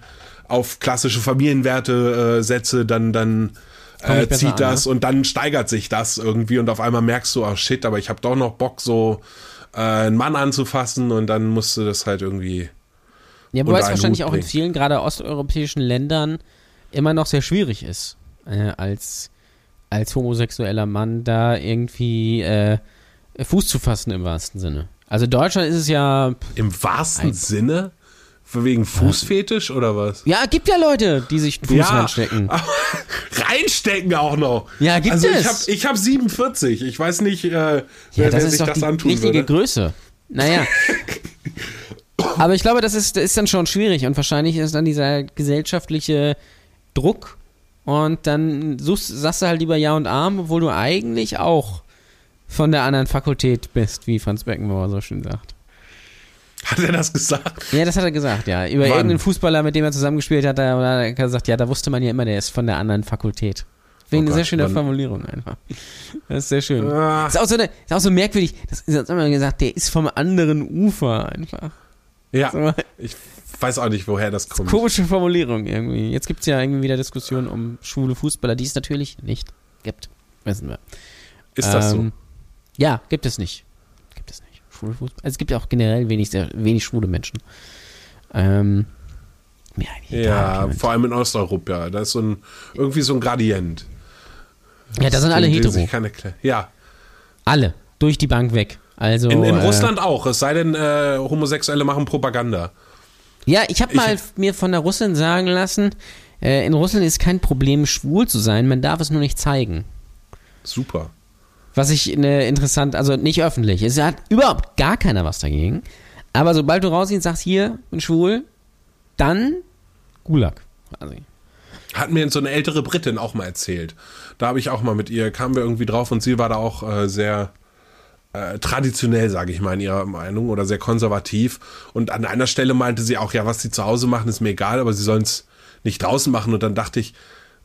auf klassische Familienwerte äh, setze, dann dann äh, zieht an, das und dann steigert sich das irgendwie und auf einmal merkst du, oh shit, aber ich habe doch noch Bock so äh, einen Mann anzufassen und dann musst du das halt irgendwie Ja, wobei es wahrscheinlich auch in vielen, gerade osteuropäischen Ländern, immer noch sehr schwierig ist, äh, als, als homosexueller Mann da irgendwie äh, Fuß zu fassen im wahrsten Sinne. Also in Deutschland ist es ja, Im wahrsten Sinne? Wegen Fußfetisch oder was? ja, gibt ja Leute, die sich Fuß reinstecken. aber reinstecken auch noch. Ja, gibt also es. Ich habe ich hab 47. Ich weiß nicht, äh, wer, Ja, wer das sich ist doch das die antun richtige würde. Größe. Naja. Aber ich glaube, das ist, das ist dann schon schwierig und wahrscheinlich ist dann dieser gesellschaftliche Druck und dann suchst, sagst du halt lieber Ja und Arm, obwohl du eigentlich auch von der anderen Fakultät bist, wie Franz Beckenbauer so schön sagt. Hat er das gesagt? Ja, das hat er gesagt, ja. Über Wann? irgendeinen Fußballer, mit dem er zusammengespielt hat, da oder hat er gesagt, ja, da wusste man ja immer, der ist von der anderen Fakultät. Wegen Oh einer sehr schöner wann- Formulierung einfach. Das ist sehr schön. Ah. Ist auch so, eine, ist auch so merkwürdig. Das ist immer gesagt, der ist vom anderen Ufer einfach. Ja, So, ich weiß auch nicht, woher das kommt. komische Formulierung irgendwie. Jetzt gibt es ja irgendwie wieder Diskussionen um schwule Fußballer, die es natürlich nicht gibt. Wissen wir. Ist das Ähm, Ja, gibt es nicht. Gibt es nicht. Schwule Fußballer. Also es gibt ja auch generell wenig, sehr, wenig schwule Menschen. Ähm, so? egal, Ja, Clement. vor allem in Osteuropa. Da ist so ein, irgendwie so ein Gradient. ja, da sind alle hetero. Ja, Alle. Durch die Bank weg. Also, in, in äh, Russland auch. Es sei denn, äh, Homosexuelle machen Propaganda. Ja, ich habe mal Ich- mir von der Russin sagen lassen, äh, in Russland ist kein Problem, schwul zu sein, man darf es nur nicht zeigen. Super. Was ich ne, interessant, also nicht öffentlich. Es hat überhaupt gar keiner was dagegen. Aber sobald du rausgehst und sagst, hier, bin schwul, dann Gulag. quasi. Hat mir so eine ältere Britin auch mal erzählt. Da habe ich auch mal mit ihr, kamen wir irgendwie drauf und sie war da auch äh, sehr äh, traditionell, sage ich mal, in ihrer Meinung oder sehr konservativ. Und an einer Stelle meinte sie auch, ja, was sie zu Hause machen, ist mir egal, aber sie sollen es nicht draußen machen. Und dann dachte ich,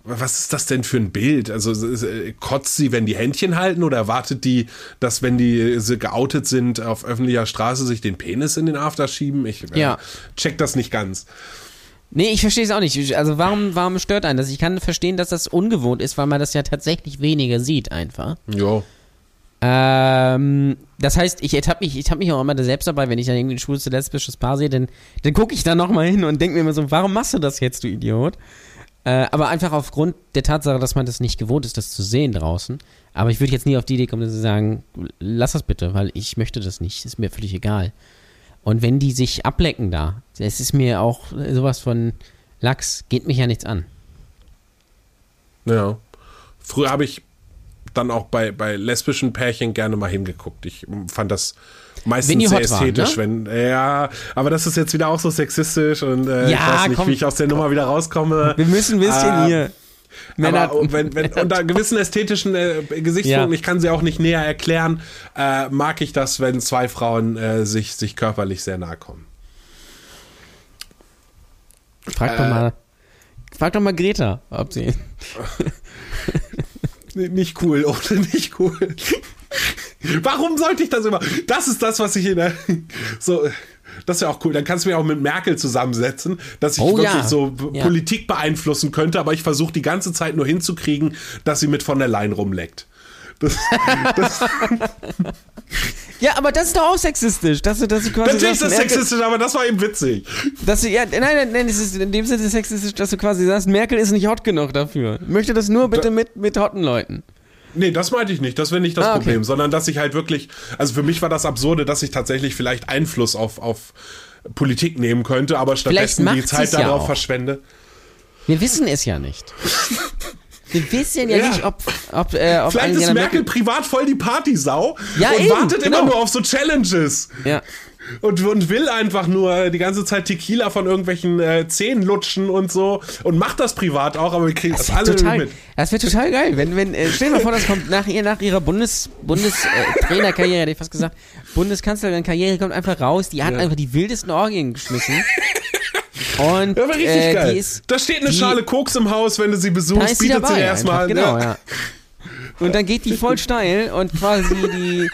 was ist das denn für ein Bild? Also äh, kotzt sie, wenn die Händchen halten oder erwartet die, dass wenn die sie geoutet sind auf öffentlicher Straße sich den Penis in den After schieben? Ich äh, Ja. check das nicht ganz. Nee, ich verstehe es auch nicht. Also warum, warum stört einen das? Ich kann verstehen, dass das ungewohnt ist, weil man das ja tatsächlich weniger sieht einfach. Jo. Ähm, das heißt, ich ertappe mich, ich ertappe mich auch immer selbst dabei, wenn ich dann irgendwie ein schwules lesbisches Paar sehe, dann, dann gucke ich da nochmal hin und denke mir immer so, warum machst du das jetzt, du Idiot? Äh, aber einfach aufgrund der Tatsache, dass man das nicht gewohnt ist, das zu sehen draußen. Aber ich würde jetzt nie auf die Idee kommen, zu sagen, lass das bitte, weil ich möchte das nicht, ist mir völlig egal. Und wenn die sich ablecken da, es ist mir auch sowas von Lachs, geht mich ja nichts an. Ja. Früher habe ich dann auch bei, bei lesbischen Pärchen gerne mal hingeguckt. Ich fand das meistens sehr ästhetisch, waren, ne? wenn ja, aber das ist jetzt wieder auch so sexistisch und äh, ja, ich weiß nicht, komm, wie ich aus der Nummer wieder rauskomme. Wir müssen ein bisschen äh, hier. Männer, aber wenn, wenn unter gewissen ästhetischen äh, Gesichtspunkten, ja. ich kann sie auch nicht näher erklären, äh, mag ich das, wenn zwei Frauen äh, sich, sich körperlich sehr nahe kommen. Frag doch äh, mal, frag doch mal Greta, ob sie. nicht cool, oder nicht cool. Warum sollte ich das immer? Das ist das, was ich in der. So. Das wäre auch cool. Dann kannst du mich auch mit Merkel zusammensetzen, dass ich oh, wirklich ja. so ja. Politik beeinflussen könnte, aber ich versuche die ganze Zeit nur hinzukriegen, dass sie mit von der Leyen rumleckt. Das, das ja, aber das ist doch auch sexistisch. Dass du, dass du quasi Natürlich ist das Merkel, sexistisch, aber das war eben witzig. Dass du, ja, nein, nein, nein, es ist in dem Sinne sexistisch, dass du quasi sagst, Merkel ist nicht hot genug dafür. Möchte das nur bitte da, mit, mit hotten Leuten. Nee, das meinte ich nicht. Das wäre nicht das ah, Problem, okay. sondern dass ich halt wirklich, also für mich war das Absurde, dass ich tatsächlich vielleicht Einfluss auf, auf Politik nehmen könnte, aber stattdessen die Zeit darauf ja verschwende. Wir wissen es ja nicht. Wir wissen ja, ja. nicht, ob. ob, äh, ob Vielleicht ist Merkel privat voll die Partysau ja, und eben, wartet genau. immer nur auf so Challenges. Ja. Und, und will einfach nur die ganze Zeit Tequila von irgendwelchen äh, Zähnen lutschen und so und macht das privat auch, aber wir kriegen das, das alle total, mit. Das wäre total geil, wenn, wenn, äh, stell dir mal vor, das kommt nach ihr, nach ihrer Bundes, Bundestrainerkarriere, äh, hätte ich fast gesagt, Bundeskanzlerin-Karriere kommt einfach raus, die hat ja. einfach die wildesten Orgien geschmissen. Und ja, richtig äh, geil. Ist, da steht eine die, Schale Koks im Haus, wenn du sie besuchst, bietet sie erstmal. Genau, ja. Und dann geht die voll steil und quasi die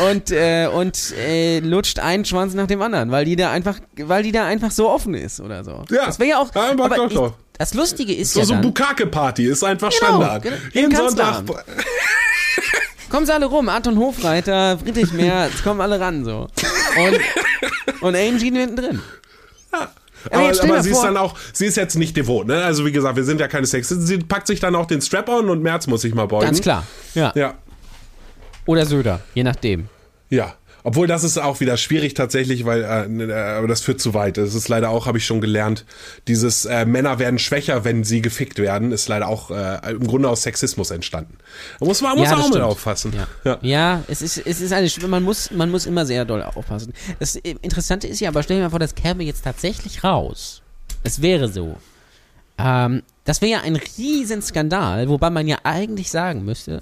und äh, und äh, lutscht einen Schwanz nach dem anderen, weil die da einfach, weil die da einfach so offen ist oder so. Ja. Das wäre ja auch. Ja, aber ich, das Lustige ist so, ja so Bukake-Party ist einfach genau, Standard. Genau, Jeden Sonntag. kommen sie alle rum, Anton Hofreiter, Friedrich Merz, kommen alle ran so. Und, und Angie hinten drin. Ja. Aber, aber, aber sie ist dann auch, sie ist jetzt nicht devot, ne? Also wie gesagt, wir sind ja keine Sexisten. Sie packt sich dann auch den Strap-on und März muss sich mal beugen. Ganz klar, ja. ja. Oder Söder, je nachdem. Ja. Obwohl das ist auch wieder schwierig tatsächlich, weil äh, äh, aber das führt zu weit. Das ist leider auch, habe ich schon gelernt, dieses äh, Männer werden schwächer, wenn sie gefickt werden, ist leider auch äh, im Grunde aus Sexismus entstanden. Da muss man muss ja, auch mit aufpassen. Ja. ja. Ja. es ist es ist eine man muss man muss immer sehr doll aufpassen. Das äh, Interessante ist ja, aber stell dir mal vor, das käme jetzt tatsächlich raus. Es wäre so. Ähm, das wäre ja ein Riesenskandal, wobei man ja eigentlich sagen müsste,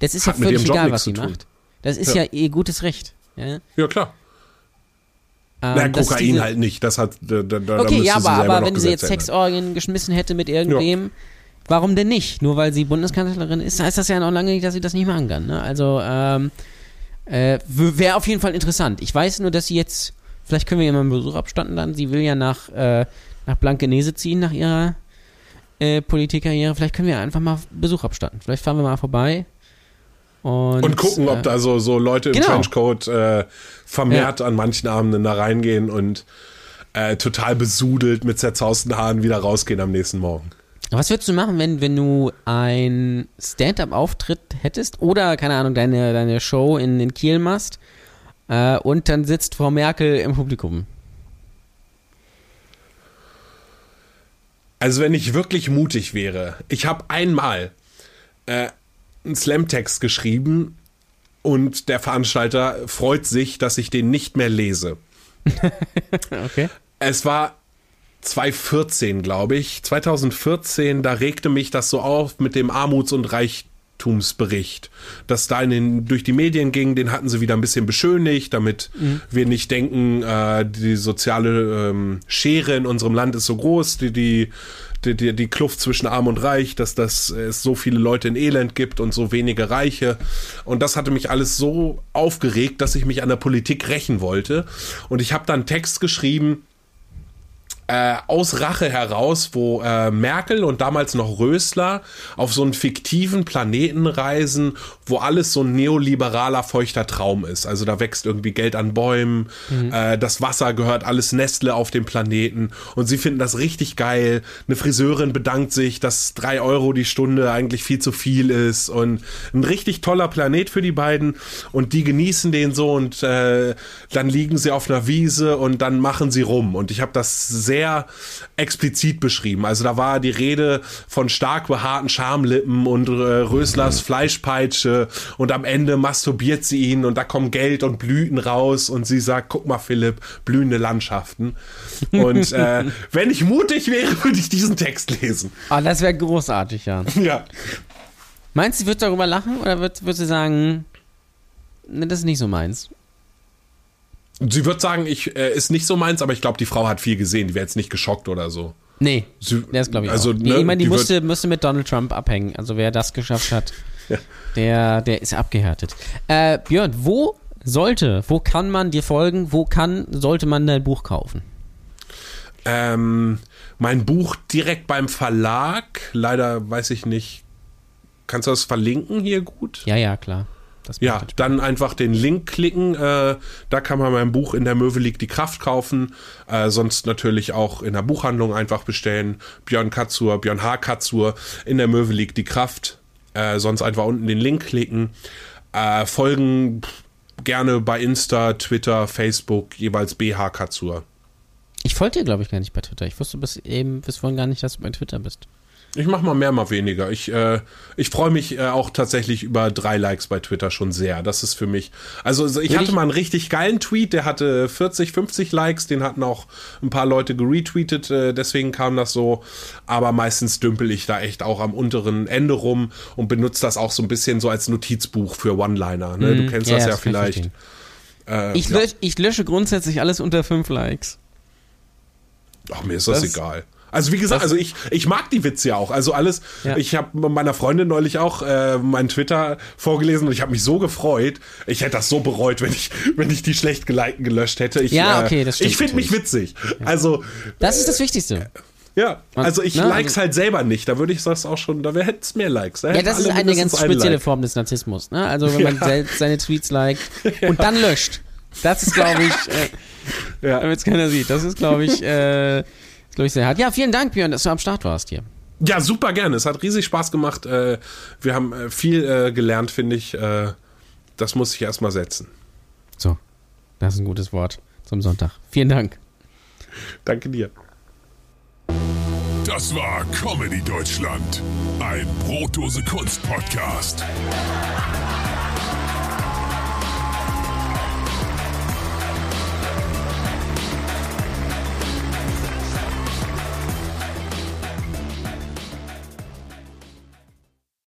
das ist Hat ja völlig egal, was sie macht. Das ist ja, ja ihr gutes Recht. Ja, ja klar. Ähm, Na, Kokain diese, halt nicht. Das hat. Da, da, okay, ja, aber, aber wenn sie jetzt Sexorgien geschmissen hätte mit irgendwem, ja. warum denn nicht? Nur weil sie Bundeskanzlerin ist, heißt das ja noch lange nicht, dass sie das nicht machen kann. Ne? Also, ähm, äh, wäre auf jeden Fall interessant. Ich weiß nur, dass sie jetzt, vielleicht können wir ihr mal einen Besuch abstatten dann. Sie will ja nach, äh, nach Blankenese ziehen, nach ihrer äh, Politikkarriere. Vielleicht können wir einfach mal Besuch abstatten. Vielleicht fahren wir mal vorbei und, und gucken, äh, ob da so, so Leute im genau. Trenchcoat äh, vermehrt ja. an manchen Abenden da reingehen und äh, total besudelt mit zerzausten Haaren wieder rausgehen am nächsten Morgen. Was würdest du machen, wenn, wenn du ein Stand-up-Auftritt hättest oder, keine Ahnung, deine, deine Show in, in Kiel machst äh, und dann sitzt Frau Merkel im Publikum? Also wenn ich wirklich mutig wäre, ich habe einmal äh, einen Slam-Text geschrieben und der Veranstalter freut sich, dass ich den nicht mehr lese. okay. Es war 2014, glaube ich. 2014, da regte mich das so auf mit dem Armuts- und Reichtumsbericht, dass da in den, durch die Medien ging, den hatten sie wieder ein bisschen beschönigt, damit mhm. wir nicht denken, äh, die soziale ähm, Schere in unserem Land ist so groß, die, die die, die, die Kluft zwischen Arm und Reich, dass, dass es so viele Leute in Elend gibt und so wenige Reiche. Und das hatte mich alles so aufgeregt, dass ich mich an der Politik rächen wollte. Und ich habe dann Text geschrieben, äh, aus Rache heraus, wo äh, Merkel und damals noch Rösler auf so einen fiktiven Planeten reisen, wo alles so ein neoliberaler, feuchter Traum ist. Also da wächst irgendwie Geld an Bäumen, mhm. äh, das Wasser gehört alles Nestle auf dem Planeten und sie finden das richtig geil. Eine Friseurin bedankt sich, dass drei Euro die Stunde eigentlich viel zu viel ist und ein richtig toller Planet für die beiden und die genießen den so und äh, dann liegen sie auf einer Wiese und dann machen sie rum und ich habe das sehr explizit beschrieben. Also da war die Rede von stark behaarten Schamlippen und äh, Röslers Fleischpeitsche und am Ende masturbiert sie ihn und da kommen Geld und Blüten raus und sie sagt, guck mal Philipp, blühende Landschaften. Und äh, wenn ich mutig wäre, würde ich diesen Text lesen. Ah, das wäre großartig, ja. Ja. Meinst du, sie wird darüber lachen oder wird, wird sie sagen, ne, das ist nicht so meins? Sie wird sagen, ich äh, ist nicht so meins, aber ich glaube, die Frau hat viel gesehen. Die wäre jetzt nicht geschockt oder so. Nee, Sie, das glaube ich also, auch. Ne, ich meine, die, die musste, musste mit Donald Trump abhängen. Also wer das geschafft hat, ja. der, der ist abgehärtet. Äh, Björn, wo sollte, wo kann man dir folgen? Wo kann, sollte man dein Buch kaufen? Ähm, mein Buch direkt beim Verlag. Leider weiß ich nicht. Kannst du das verlinken hier gut? Ja, ja, klar ja, dann einfach den Link klicken. Äh, da kann man mein Buch in der Möwe liegt die Kraft kaufen. Äh, sonst natürlich auch in der Buchhandlung einfach bestellen. Björn Katzur, Björn H. Katzur, in der Möwe liegt die Kraft. Äh, sonst einfach unten den Link klicken. Folgen gerne bei Insta, Twitter, Facebook, jeweils BH Katzur. Ich folge dir, glaube ich, gar nicht bei Twitter. Ich wusste bis eben, bis vorhin gar nicht, dass du bei Twitter bist. Ich mache mal mehr, mal weniger. Ich, äh, ich freue mich äh, auch tatsächlich über drei Likes bei Twitter schon sehr. Das ist für mich. Also ich Will hatte ich? mal einen richtig geilen Tweet, der hatte 40, 50 Likes, den hatten auch ein paar Leute geretweetet, äh, deswegen kam das so. Aber meistens dümpel ich da echt auch am unteren Ende rum und benutze das auch so ein bisschen so als Notizbuch für One-Liner. Ne? Mm, du kennst ja, das ja vielleicht. Äh, ich, lösche, ich lösche grundsätzlich alles unter 5 Likes. Ach, mir ist das, das egal. Also wie gesagt, also ich, ich mag die Witze ja auch. Also alles, ja. ich habe meiner Freundin neulich auch äh, meinen Twitter vorgelesen und ich habe mich so gefreut. Ich hätte das so bereut, wenn ich, wenn ich die schlecht gelikten gelöscht hätte. Ich, ja, äh, okay, das stimmt. Ich finde mich witzig. Also. Das ist das Wichtigste. Ja, also ich ne, likes also, halt selber nicht. Da würde ich das auch schon, da hätte es mehr Likes. Da ja, das ist eine ganz spezielle like. Form des Narzissmus. Ne? Also wenn man ja. selbst seine Tweets liked ja. und dann löscht. Das ist, glaube ich, äh, ja. damit es keiner sieht. Das ist, glaube ich, äh, glaube ich, sehr hart. Ja, vielen Dank, Björn, dass du am Start warst hier. Ja, super gerne. Es hat riesig Spaß gemacht. Äh, wir haben äh, viel äh, gelernt, finde ich. Das muss ich erstmal setzen. So, das ist ein gutes Wort zum Sonntag. Vielen Dank. Danke dir. Das war Comedy Deutschland, ein Brotdose Kunst Podcast.